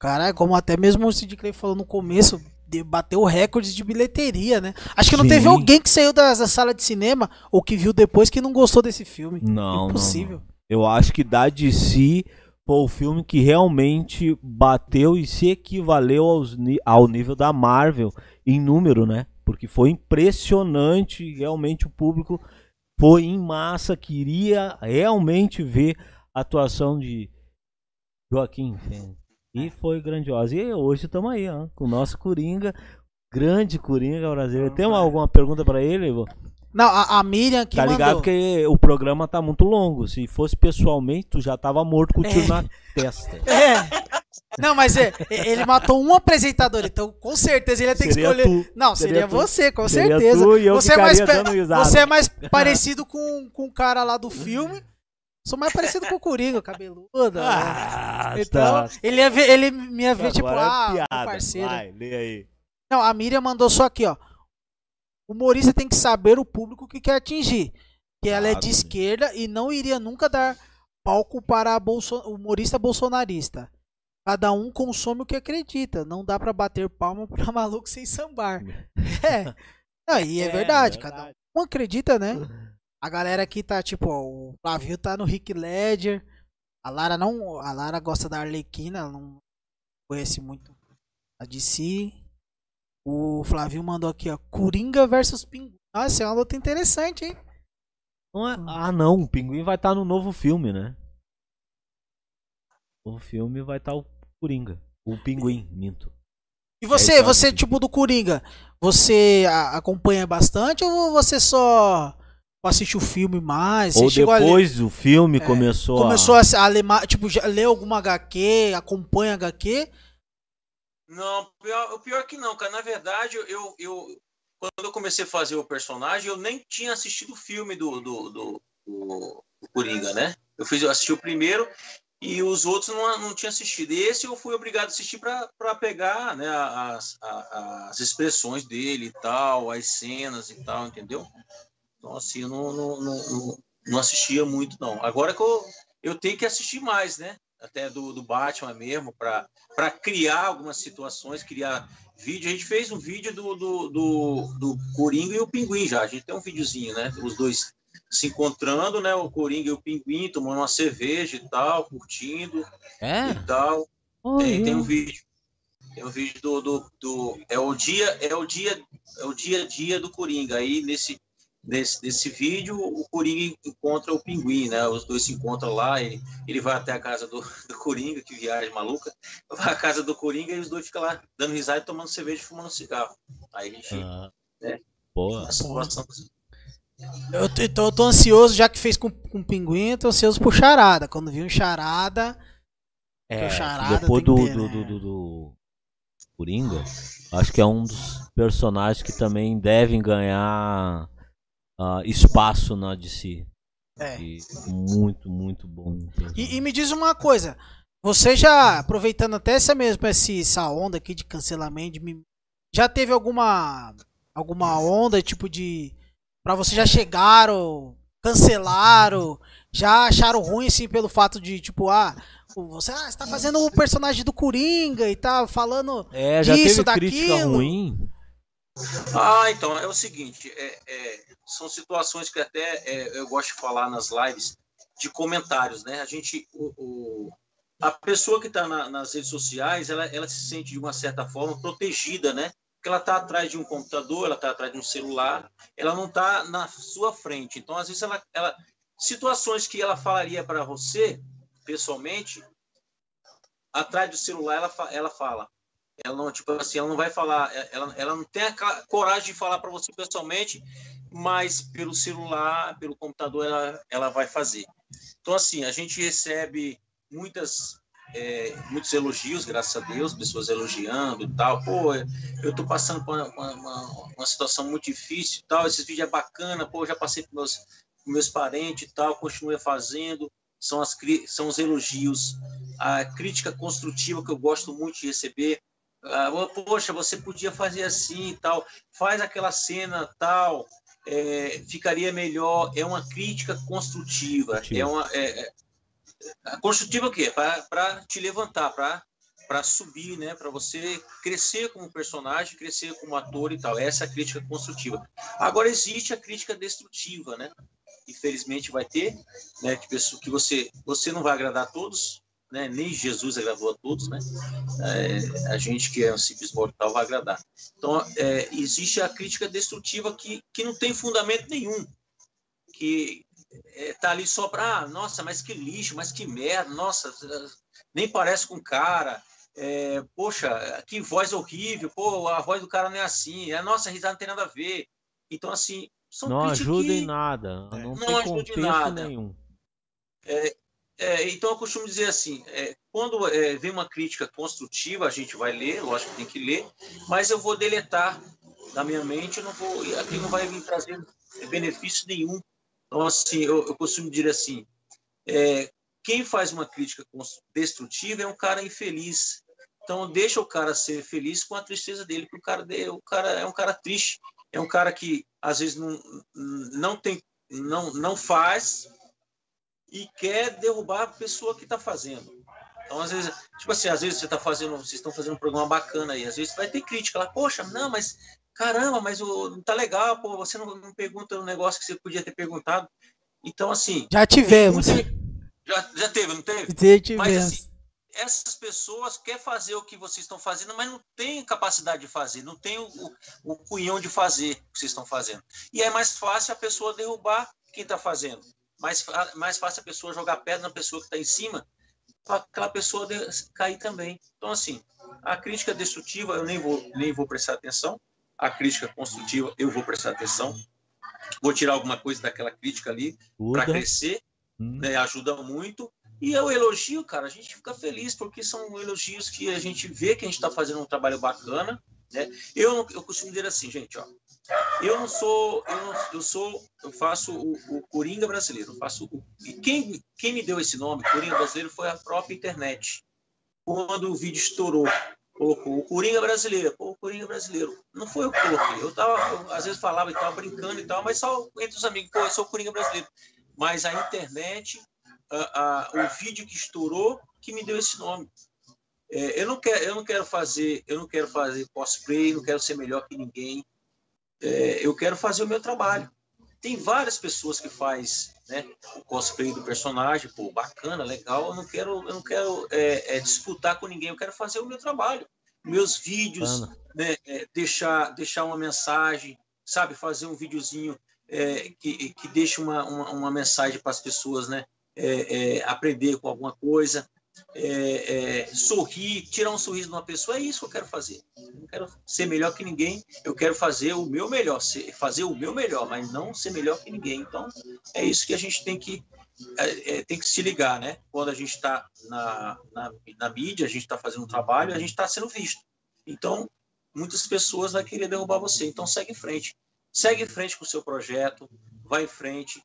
cara, como até mesmo o Sid Clay falou no começo, de- bateu recordes de bilheteria, né? Acho que não Sim. teve alguém que saiu da, da sala de cinema ou que viu depois que não gostou desse filme. Não, não, Impossível. não. Eu acho que da DC foi o filme que realmente bateu e se equivaleu aos, ao nível da Marvel em número, né? Porque foi impressionante, realmente o público foi em massa, queria realmente ver a atuação de Joaquim Fênix. E foi grandiosa. E hoje estamos aí, ó, com o nosso Coringa, grande Coringa brasileiro. Tem alguma pergunta para ele? Ivo? Não, a, a Miriam que tá mandou. ligado que o programa tá muito longo. Se fosse pessoalmente, tu já tava morto com o tiro É. na testa. É. Não, mas é, ele matou um apresentador, então com certeza ele ia ter que escolher. tu. Não, seria, Seria você, com Seria certeza. você, é mais você é mais parecido com, com o cara lá do filme. Sou mais parecido com o Coringa, cabeludo. Ah, então, tá. ele ia ver, ele me ia ver, tipo, Agora é ah, piada. parceiro. Vai, lê aí. Não, a Miriam mandou só aqui, ó. O humorista tem que saber o público que quer atingir. Que ela é de né? esquerda e não iria nunca dar palco para bolso... humorista bolsonarista. Cada um consome o que acredita. Não dá pra bater palma pra maluco sem sambar. É. E é, É, verdade, verdade. cada um acredita, né? A galera aqui tá tipo, ó, o Flavio tá no Rick Ledger. A Lara não, a Lara gosta da Arlequina, ela não conhece muito a DC. O Flavio mandou aqui, ó, Coringa versus Pinguim. Nossa, é uma luta interessante, hein? Não é- Ah, não. O Pinguim vai estar no novo filme, né? No filme vai estar o Coringa. O Pinguim, minto. E você, É, tá, você tipo do Coringa, você a- acompanha bastante ou você só assiste o filme mais? Ou a ler- depois do filme É, começou, começou a... a, a ler, tipo, já leu alguma HQ, acompanha HQ? Não, pior, o pior que não, cara. Na verdade, eu, eu quando eu comecei a fazer o personagem, eu nem tinha assistido o filme do, do, do, do- do Coringa, né? Eu, fiz, eu assisti o primeiro e os outros não, não tinha assistido. Esse eu fui obrigado a assistir para pegar né, as, a- as expressões dele e tal, as cenas e tal, entendeu? Então, assim, eu não, não, não, não- assistia muito, não. Agora que eu, eu tenho que assistir mais, né? Até do, do Batman mesmo, para para criar algumas situações, criar vídeo. A gente fez um vídeo do, do, do, do Coringa e o Pinguim já. A gente tem um videozinho, né? Os dois se encontrando, né? O Coringa e o Pinguim tomando uma cerveja e tal, curtindo É? e tal. Olha. Tem, tem um vídeo. Tem um vídeo do, do, do- é o dia é o dia é o dia a dia do Coringa. Aí nesse nesse, nesse vídeo o Coringa encontra o Pinguim, né? Os dois se encontram lá. Ele, ele vai até a casa do, do Coringa, que viagem maluca. Vai à casa do Coringa e os dois ficam lá dando risada, e tomando cerveja, e fumando cigarro. Aí a gente Ah, É. Boa. a situação Eu tô, eu tô- ansioso, já que fez com, com o Pinguim, eu tô ansioso por Charada. Quando vi um Charada, É, o charada depois do, ter, do, né? do, do, do Coringa, acho que é um dos personagens que também devem ganhar ah, espaço na DC. é. E muito, muito bom. E, e me diz uma coisa. Você já, aproveitando até essa mesma essa onda aqui de cancelamento, de, já teve alguma alguma onda tipo de para você já chegaram, cancelaram, já acharam ruim assim pelo fato de tipo ah você ah, está fazendo o personagem do Coringa e tá falando é, já disso, teve daquilo. crítica ruim. Ah, então é o seguinte, é, é, são situações que até é, eu gosto de falar nas lives de comentários, né? A gente, o, o a pessoa que está na, nas redes sociais, ela, ela se sente de uma certa forma protegida, né? Porque ela está atrás de um computador, ela está atrás de um celular, ela não está na sua frente. Então, às vezes, ela, ela situações que ela falaria para você pessoalmente, atrás do celular, ela, ela fala. Ela não, tipo assim, ela não vai falar, ela, ela não tem a coragem de falar para você pessoalmente, mas pelo celular, pelo computador, ela, ela vai fazer. Então, assim, a gente recebe muitas é, muitos elogios, graças a Deus, pessoas elogiando e tal. Pô, eu estou passando por uma, uma, uma, situação muito difícil e tal. Esses vídeos é bacana, pô, já passei com meus, com meus parentes e tal, continue fazendo. São, as, são os elogios, a crítica construtiva que eu gosto muito de receber. Ah, poxa, você podia fazer assim e tal, faz aquela cena tal, é, ficaria melhor. É uma crítica construtiva, é uma, é, é a construtiva é o quê? Para te levantar, para subir, né? Para você crescer como personagem, crescer como ator e tal. Essa é a crítica construtiva. Agora existe a crítica destrutiva, né? Infelizmente vai ter, né? Que, pessoa, que você, você não vai agradar a todos, né? Nem Jesus agradou a todos, né? É, a gente que é um simples mortal vai agradar. Então é, existe a crítica destrutiva que, que não tem fundamento nenhum, que é, tá ali só para, ah, nossa, mas que lixo, mas que merda, nossa, nem parece com o cara. É, poxa, que voz horrível, pô, a voz do cara não é assim, a nossa risada não tem nada a ver. Então, assim, são não ajuda que... em nada, não, não ajuda em nada. nenhum. É, é, então, eu costumo dizer assim: é, quando é, vem uma crítica construtiva, a gente vai ler, lógico que tem que ler, mas eu vou deletar da minha mente, eu não vou, aqui não vai me trazer benefício nenhum então, assim, eu, eu costumo dizer assim, é, quem faz uma crítica destrutiva é um cara infeliz. Então, deixa o cara ser feliz com a tristeza dele, porque o cara, o cara é um cara triste, é um cara que às vezes não, não tem, não, não faz e quer derrubar a pessoa que está fazendo. Então, às vezes, tipo assim, às vezes você está fazendo, vocês estão fazendo um programa bacana aí, às vezes vai ter crítica lá, poxa, não, mas caramba, mas o, não tá legal, pô, você não, não pergunta um negócio que você podia ter perguntado. Então, assim. Já tivemos. Já, já teve, não teve? Já tivemos. Mas, assim, essas pessoas querem fazer o que vocês estão fazendo, mas não tem capacidade de fazer, não tem o, o, o cunhão de fazer o que vocês estão fazendo. E é mais fácil a pessoa derrubar quem está fazendo. Mais, mais fácil a pessoa jogar pedra na pessoa que está em cima, para aquela pessoa cair também. Então, assim, a crítica destrutiva eu nem vou, nem vou prestar atenção, a crítica construtiva, eu vou prestar atenção, vou tirar alguma coisa daquela crítica ali para crescer, hum. né, ajuda muito. E o elogio, cara, a gente fica feliz porque são elogios que a gente vê que a gente está fazendo um trabalho bacana. Né? Eu, eu costumo dizer assim, gente, ó, eu não sou, eu, não, eu sou, eu faço o, o Coringa brasileiro, faço o, e quem, quem me deu esse nome, Coringa brasileiro, foi a própria internet. Quando o vídeo estourou, colocou o Coringa brasileiro, o Coringa brasileiro. Não foi eu que coloquei. Eu tava, eu, às vezes falava e tava brincando e tal, mas só entre os amigos, pô, eu sou o Coringa brasileiro. Mas a internet, a, a, o vídeo que estourou, que me deu esse nome. É, eu não quero, eu não quero fazer, eu não quero fazer cosplay, não quero ser melhor que ninguém. É, eu quero fazer o meu trabalho. Tem várias pessoas que faz né, o cosplay do personagem, pô, bacana, legal. Eu não quero, eu não quero é, é, disputar com ninguém, eu quero fazer o meu trabalho, meus vídeos, né, é, deixar, deixar uma mensagem, sabe, fazer um videozinho é, que, que deixe uma, uma, uma mensagem para as pessoas, né, é, aprender com alguma coisa é, é, sorrir, tirar um sorriso de uma pessoa, é isso que eu quero fazer. Eu não quero ser melhor que ninguém, eu quero fazer o meu melhor, fazer o meu melhor, mas não ser melhor que ninguém. Então, é isso que a gente tem que, é, é tem que se ligar, né? Quando a gente está na, na, na, mídia, a gente está fazendo um trabalho, a gente está sendo visto. Então, muitas pessoas vão querer derrubar você. Então, segue em frente. Segue em frente com o seu projeto, vai em frente,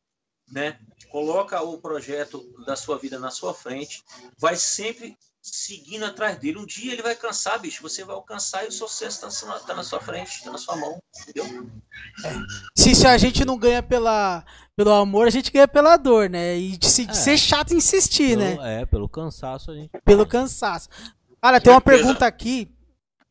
né? Coloca o projeto da sua vida na sua frente, vai sempre seguindo atrás dele. Um dia ele vai cansar, bicho. Você vai alcançar e o sucesso está tá na sua frente, está na sua mão. Entendeu? Se, se a gente não ganha pela, pelo amor, a gente ganha pela dor, né? E de, se- de É. ser chato e insistir, Pelo- né? É, pelo cansaço a gente. Pelo cansaço. Cara, tem uma pergunta aqui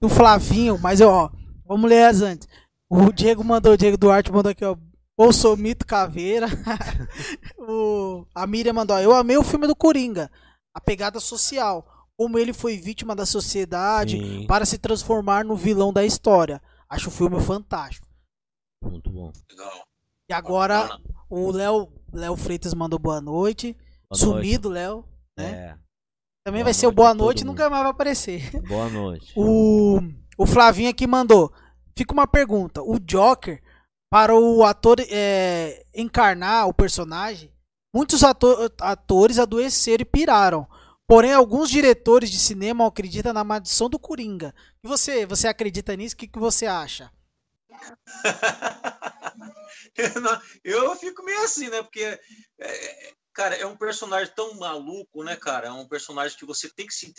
do Flavinho, mas ó, vamos ler as antes. O Diego mandou, o Diego Duarte mandou aqui, ó. Bolsomito Caveira. o, a Miriam mandou, eu amei o filme do Coringa. A pegada social. Como ele foi vítima da sociedade Sim, para se transformar no vilão da história. Acho o filme fantástico. muito bom. Legal. E agora o Léo, Léo Freitas mandou boa noite. Boa Sumido, Léo. né? É, Também Boa vai ser o boa noite e mundo. nunca mais vai aparecer. boa noite. O, o Flavinho aqui mandou. Fica uma pergunta. O Joker, para o ator é, encarnar o personagem, muitos ato- atores adoeceram e piraram. Porém, alguns diretores de cinema acreditam na maldição do Coringa. E você, você acredita nisso? O que, que você acha? Eu não- eu fico meio assim, né? Porque, é, cara, é um personagem tão maluco, né, cara? É um personagem que você tem que se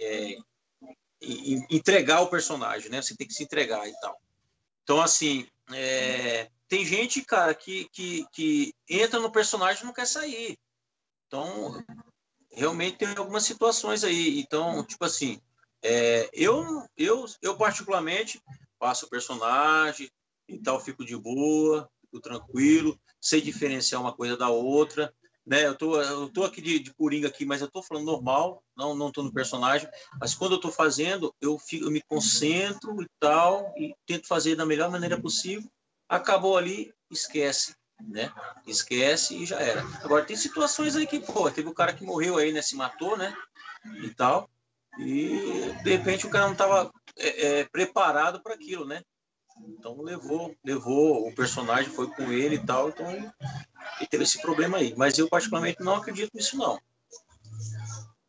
é, en- entregar o personagem, né? Você tem que se entregar e tal. Então, assim, é, tem gente, cara, que, que, que entra no personagem e não quer sair. Então, realmente tem algumas situações aí. Então, tipo assim, é, eu, eu, eu particularmente faço o personagem e tal, fico de boa, fico tranquilo, sei diferenciar uma coisa da outra, né? Eu tô, eu tô aqui de, de coringa aqui, mas eu tô falando normal, não, não tô no personagem. Mas quando eu tô fazendo, eu fico, eu me concentro e tal e tento fazer da melhor maneira possível. Acabou ali, esquece, né? Esquece e já era. Agora tem situações aí que, pô, teve o cara que morreu aí, né? Se matou, né? E tal. E de repente o cara não estava preparado para aquilo, né? Então levou, levou o personagem, foi com ele e tal, então ele, teve esse problema aí. Mas eu particularmente não acredito nisso não.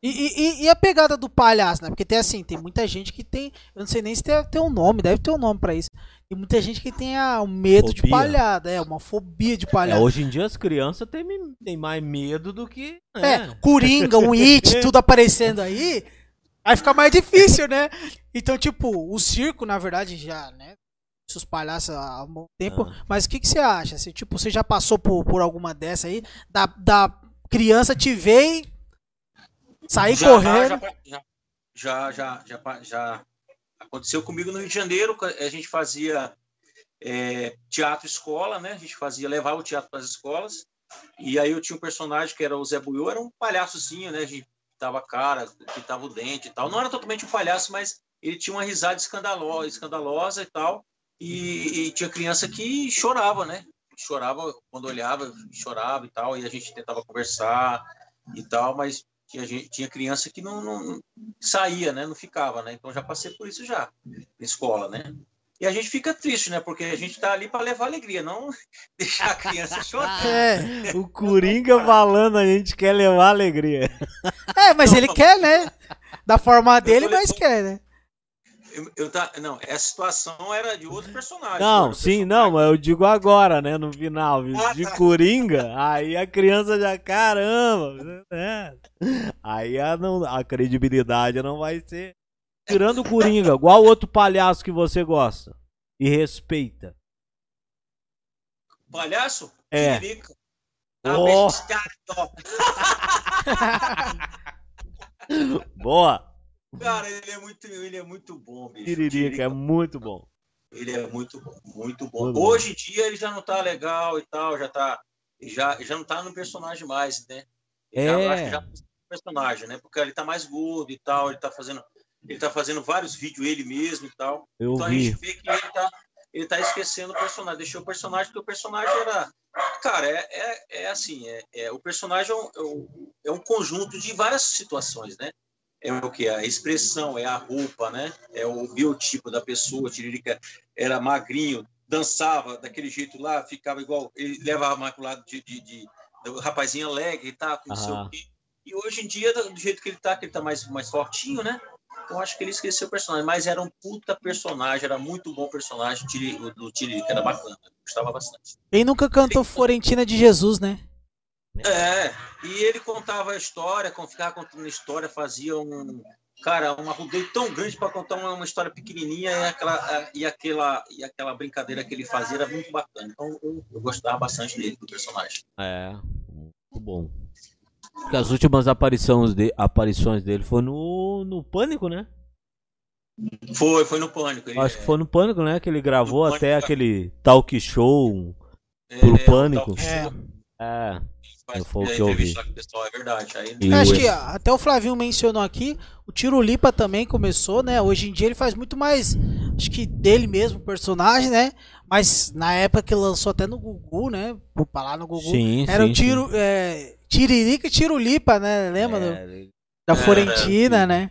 E, e- e a pegada do palhaço, né? Porque tem assim, tem muita gente que tem. Eu não sei nem se tem, tem um nome, deve ter um nome pra isso. Tem muita gente que tem a, o medo de Fobia. palhada, é, uma fobia de É, palhada. hoje em dia as crianças têm, têm mais medo do que. É, né? Coringa, um It, tudo aparecendo aí, aí fica mais difícil, né? Então, tipo, o circo, na verdade, já, né? Os palhaços há um bom tempo. Ah. Mas o que, que você acha? Se, tipo, você já passou por, por alguma dessa aí? Da, da criança te ver e sair já, correndo. Já, já, já, já, já, já aconteceu comigo no Rio de Janeiro. A gente fazia é, teatro escola, né? A gente fazia, levava o teatro para as escolas. E aí eu tinha um personagem que era o Zé Buiu, era um palhaçozinho, né? A gente pintava a cara, pintava o dente e tal. Não era totalmente um palhaço, mas ele tinha uma risada escandalosa, escandalosa e tal. E, e tinha criança que chorava, né? Chorava quando olhava, chorava e tal. E a gente tentava conversar e tal, mas tinha, gente, tinha criança que não, não, saía, né? Não ficava, né? Então já passei por isso já na escola, né? E a gente fica triste, né? Porque a gente está ali para levar alegria, não deixar a criança chorar. É, O Coringa falando, a gente quer levar alegria. é, mas ele quer, né? Da forma dele, falei, mas quer, né? Eu, eu tá, não, essa situação era de outro personagem. Não, Era o sim, personagem- não, mas eu digo agora, né? No final, de Coringa, aí a criança já, caramba, né? Aí a, não, a credibilidade não vai ser. Tirando o Coringa, qual outro palhaço que você gosta e respeita? Palhaço? É. Oh. Boa! Cara, ele é muito, ele é muito bom, bicho. Tiririca, é muito bom. Ele é muito bom, muito bom. Muito bom. Hoje em dia ele já não tá legal e tal, já tá. Já, já não tá no personagem mais, né? Ele já- É. eu acho que já passou do personagem, né? Porque ele tá mais gordo e tal, ele tá fazendo. Ele tá fazendo vários vídeos ele mesmo e tal. Eu então a vi. gente vê que ele tá, ele tá esquecendo o personagem. Deixou o personagem, porque o personagem era. Cara, é, é, é assim, é, é- o personagem é um, é um- é um conjunto de várias situações, né? É o que? A expressão, é a roupa, né? É o biotipo da pessoa. O Tiririca era magrinho, dançava daquele jeito lá, ficava igual. Ele levava mais pro lado de, de, de- do rapazinho alegre e tal, com não sei Aham. o quê. E hoje em dia, do jeito que ele tá, que ele tá mais, mais fortinho, né? Então acho que ele esqueceu o personagem, mas era um puta personagem, era muito bom personagem do Tiririca, era bacana, gostava bastante. Quem nunca cantou Florentina de Jesus, né? É, e ele contava a história, ficava contando a história, fazia um. Cara, uma rodeio tão grande para contar uma, uma, história pequenininha e aquela, e, aquela, e aquela brincadeira que ele fazia era muito bacana. Então eu, eu gostava bastante dele, do personagem. É, muito bom. Porque as últimas aparições, de, aparições dele foi no, no Pânico, né? Foi, foi no Pânico. Ele, Acho que foi no Pânico, né? Que ele gravou até Pânico, aquele talk show é, pro Pânico. É. É. Foi o que eu vi. Pessoal, é verdade. Aí... E... Acho que até o Flavinho mencionou aqui, o Tiro Lipa também começou, né? Hoje em dia ele faz muito mais, acho que dele mesmo, personagem, né? Mas na época que lançou até no Gugu, né? Por falar no Gugu. Sim, era sim, o Tiro. É, Tiririca e Tiro Lipa, né? Lembra? É, do, da Florentina, né?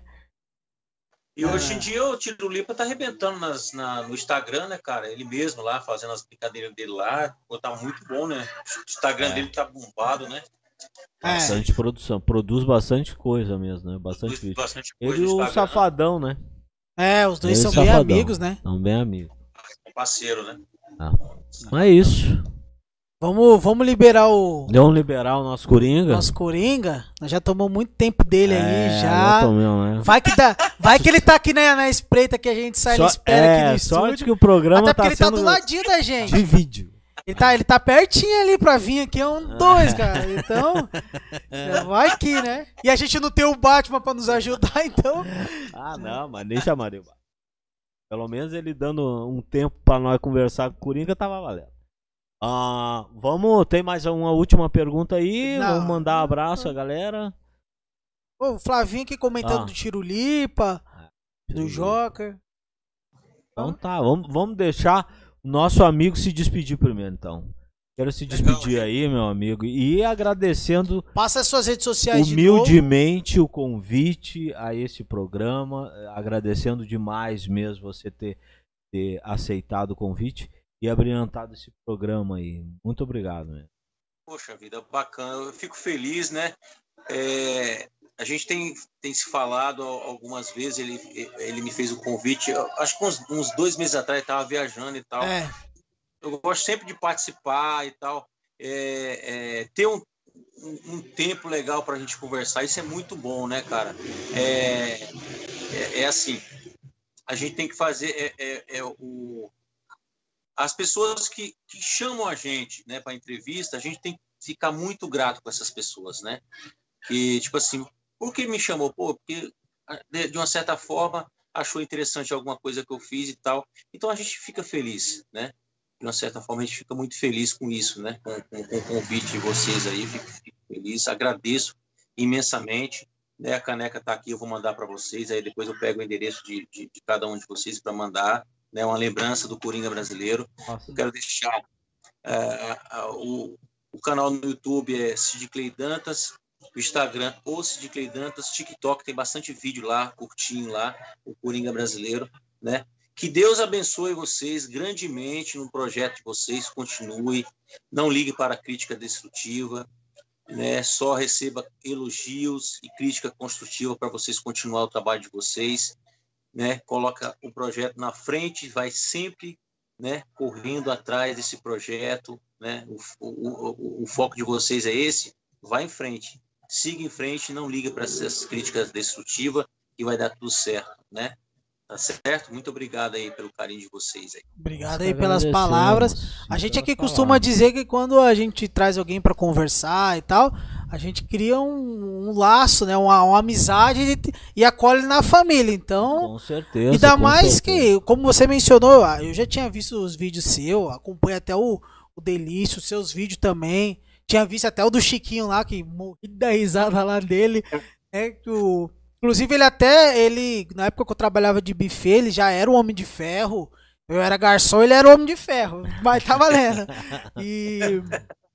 E hoje em dia o Tiro Lipa tá arrebentando nas, na, no Instagram, né, cara? Ele mesmo lá, fazendo as brincadeiras dele lá. Pô, tá muito bom, né? O Instagram É. dele tá bombado, né? É. Bastante produção. Produz bastante coisa mesmo, né? Bastante Produz vídeo. bastante coisa Ele e o. Safadão, né? É, os dois Ele são bem Safadão. amigos, né? São bem amigos. É parceiro, né? Mas é isso. Vamos, vamos liberar o Vamos liberar o nosso Coringa. nosso Coringa. Nós já tomamos muito tempo dele É, aí, já. tomamos, né? Vai que, dá, vai que ele tá aqui na, na espreita que a gente sai Só- e espera é, aqui no sorte estúdio. que o programa Até tá porque ele tá sendo do ladinho da gente. de vídeo. Ele tá, ele tá pertinho ali pra vir aqui, é um dois, cara. Então, vai que, né? E a gente não tem o Batman pra nos ajudar, então. Ah, não, mas nem chamaria o Batman. Pelo menos ele dando um tempo pra nós conversar com o Coringa tava valendo. Ah, vamos, tem mais uma última pergunta aí? Não. Vamos mandar um abraço à galera. O Flavinho aqui comentando Ah. do Tirulipa, do Joker. Então tá, vamos, vamos deixar o nosso amigo se despedir primeiro, então. Quero se Legal, despedir gente. aí, meu amigo, e agradecendo Passa as suas redes sociais de novo. humildemente o convite a esse programa, agradecendo demais mesmo você ter, ter aceitado o convite e abrilhantado esse programa aí. Muito obrigado, né? Poxa vida, bacana. Eu fico feliz, né? É, a gente tem, tem se falado al- algumas vezes, ele, ele me fez o convite, eu acho que uns, uns dois meses atrás estava viajando e tal. É, Eu gosto sempre de participar e tal. É, é, ter um, um, um tempo legal para a gente conversar, isso é muito bom, né, cara? É, é, é assim, a gente tem que fazer é, é, é o, as pessoas que, que chamam a gente né, para entrevista, a gente tem que ficar muito grato com essas pessoas, né? Que, tipo assim, por que me chamou? Pô, porque de, de uma certa forma achou interessante alguma coisa que eu fiz e tal. Então a gente fica feliz, né? De uma certa forma a gente fica muito feliz com isso, né? Com, com, com o convite de vocês aí, fico, fico feliz, agradeço imensamente. Né? A caneca está aqui, eu vou mandar para vocês, aí depois eu pego o endereço de, de, de cada um de vocês para mandar, né? Uma lembrança do Coringa brasileiro. Eu quero deixar a- o, o canal no YouTube é Sid Clay Dantas, o Instagram ou Sid Clay Dantas, TikTok tem bastante vídeo lá, curtinho lá, o Coringa brasileiro, né? Que Deus abençoe vocês grandemente no projeto de vocês, continue, não ligue para a crítica destrutiva, né? Só receba elogios e crítica construtiva para vocês continuar o trabalho de vocês, né? Coloca o projeto na frente, vai sempre né, correndo atrás desse projeto, né, o, o, o, o foco de vocês é esse, vai em frente, siga em frente, não liga para essas críticas destrutivas e vai dar tudo certo, né? Tá certo? Muito obrigado aí pelo carinho de vocês aí. obrigado aí pelas palavras. A gente aqui costuma dizer que quando a gente traz alguém pra conversar e tal, a gente cria um, um laço, né? Uma, uma amizade e, e acolhe na família. Então, Com certeza. Ainda mais certeza. que, como você mencionou, ah, eu já tinha visto os vídeos seus, acompanho até o, o Delício, os seus vídeos também. Tinha visto até o do Chiquinho lá, que morri da risada lá dele. É, que o, inclusive, ele até, ele, na época que eu trabalhava de buffet, ele já era o Homem de Ferro. Eu era garçom, ele era Homem de Ferro. Mas tá valendo. E,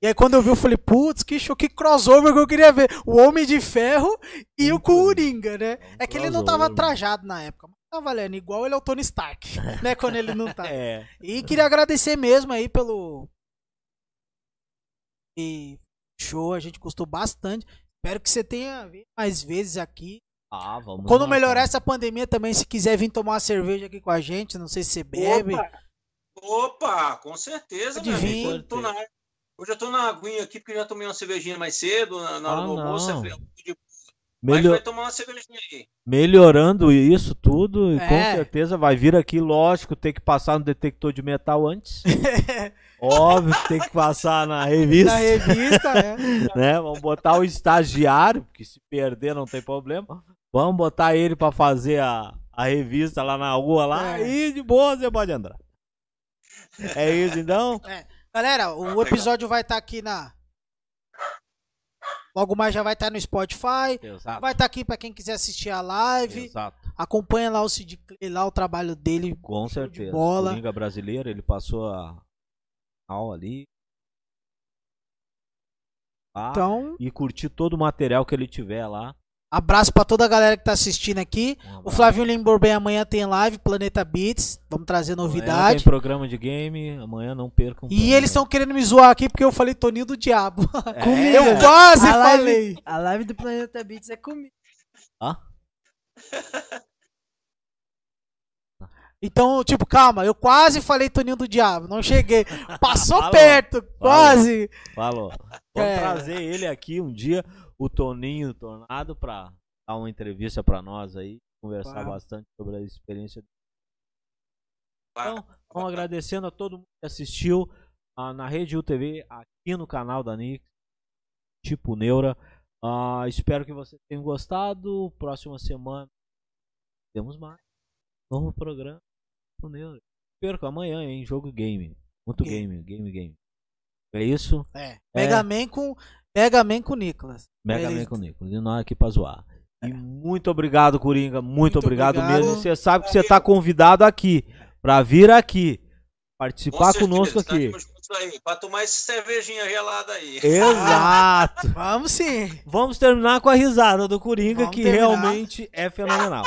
e aí quando eu vi, eu falei, putz, que show, que crossover que eu queria ver. O Homem de Ferro e o Coringa, né? É que ele não tava trajado na época. Mas tá valendo, igual ele é o Tony Stark, né? Quando ele não tá. É. E queria agradecer mesmo aí pelo. E show, a gente gostou bastante. Espero que você tenha vindo mais vezes aqui. Ah, vamos Quando marcar. melhorar essa pandemia também, se quiser vir tomar uma cerveja aqui com a gente, não sei se você bebe. Opa, Opa com certeza, Pode meu vir. amigo. Tô na área. Hoje eu tô na aguinha aqui porque já tomei uma cervejinha mais cedo, na, na hora Ah, do almoço. não. eu falei, de- Mas Melhor- vai tomar uma cervejinha aí. melhorando isso tudo, e com É. certeza vai vir aqui, lógico, tem que passar no detector de metal antes. Óbvio que tem que passar na revista. Na revista, né? né? Vamos botar o estagiário, que se perder não tem problema. Vamos botar ele pra fazer a, a revista lá na rua lá. É. E de boa você pode andar. É isso então? Galera, o episódio vai estar aqui na. Logo mais já vai estar no Spotify. Exato. Vai estar aqui pra quem quiser assistir a live. Exato. Acompanha lá o Sid Clay, lá o trabalho dele. Com Show de certeza. bola. Coringa brasileiro, ele passou a aula ali. Lá, Então, E curtir todo o material que ele tiver lá. Abraço pra toda a galera que tá assistindo aqui. Um O. Flavinho lembrou bem, amanhã tem live, Planeta Beats. Vamos trazer Amanhã novidade. tem programa de game, amanhã não percam. E eles estão querendo me zoar aqui porque eu falei Toninho do Diabo. É. Eu quase A live- falei. A live do Planeta Beats é comigo. Ah, Então, tipo, calma, eu quase falei Toninho do Diabo, não cheguei. Passou Falou. perto, quase. falou. Vamos É. trazer ele aqui um dia, o Toninho Tornado, pra dar uma entrevista pra nós aí, conversar Vamos. bastante sobre a experiência. Então, vamos agradecendo a todo mundo que assistiu ah, na Rede UTV, aqui no canal da Nix, tipo Neura. Ah, espero que vocês tenham gostado. Próxima semana temos mais. Novo programa do Neura. Perco amanhã, hein? Jogo game. Muito Game. game, game, game. É isso? É. Mega Man com Mega Man com o Nicolas. Mega Ele- Man com o Nicolas. E nós aqui pra zoar. E muito obrigado, Coringa. Muito, Muito obrigado, obrigado. mesmo. Você sabe que você tá convidado aqui. Pra vir aqui. Participar Com conosco certeza, aqui. pra tomar essa cervejinha gelada aí. Exato. Vamos sim. Vamos terminar com a risada do Coringa, Vamos que terminar. realmente é fenomenal.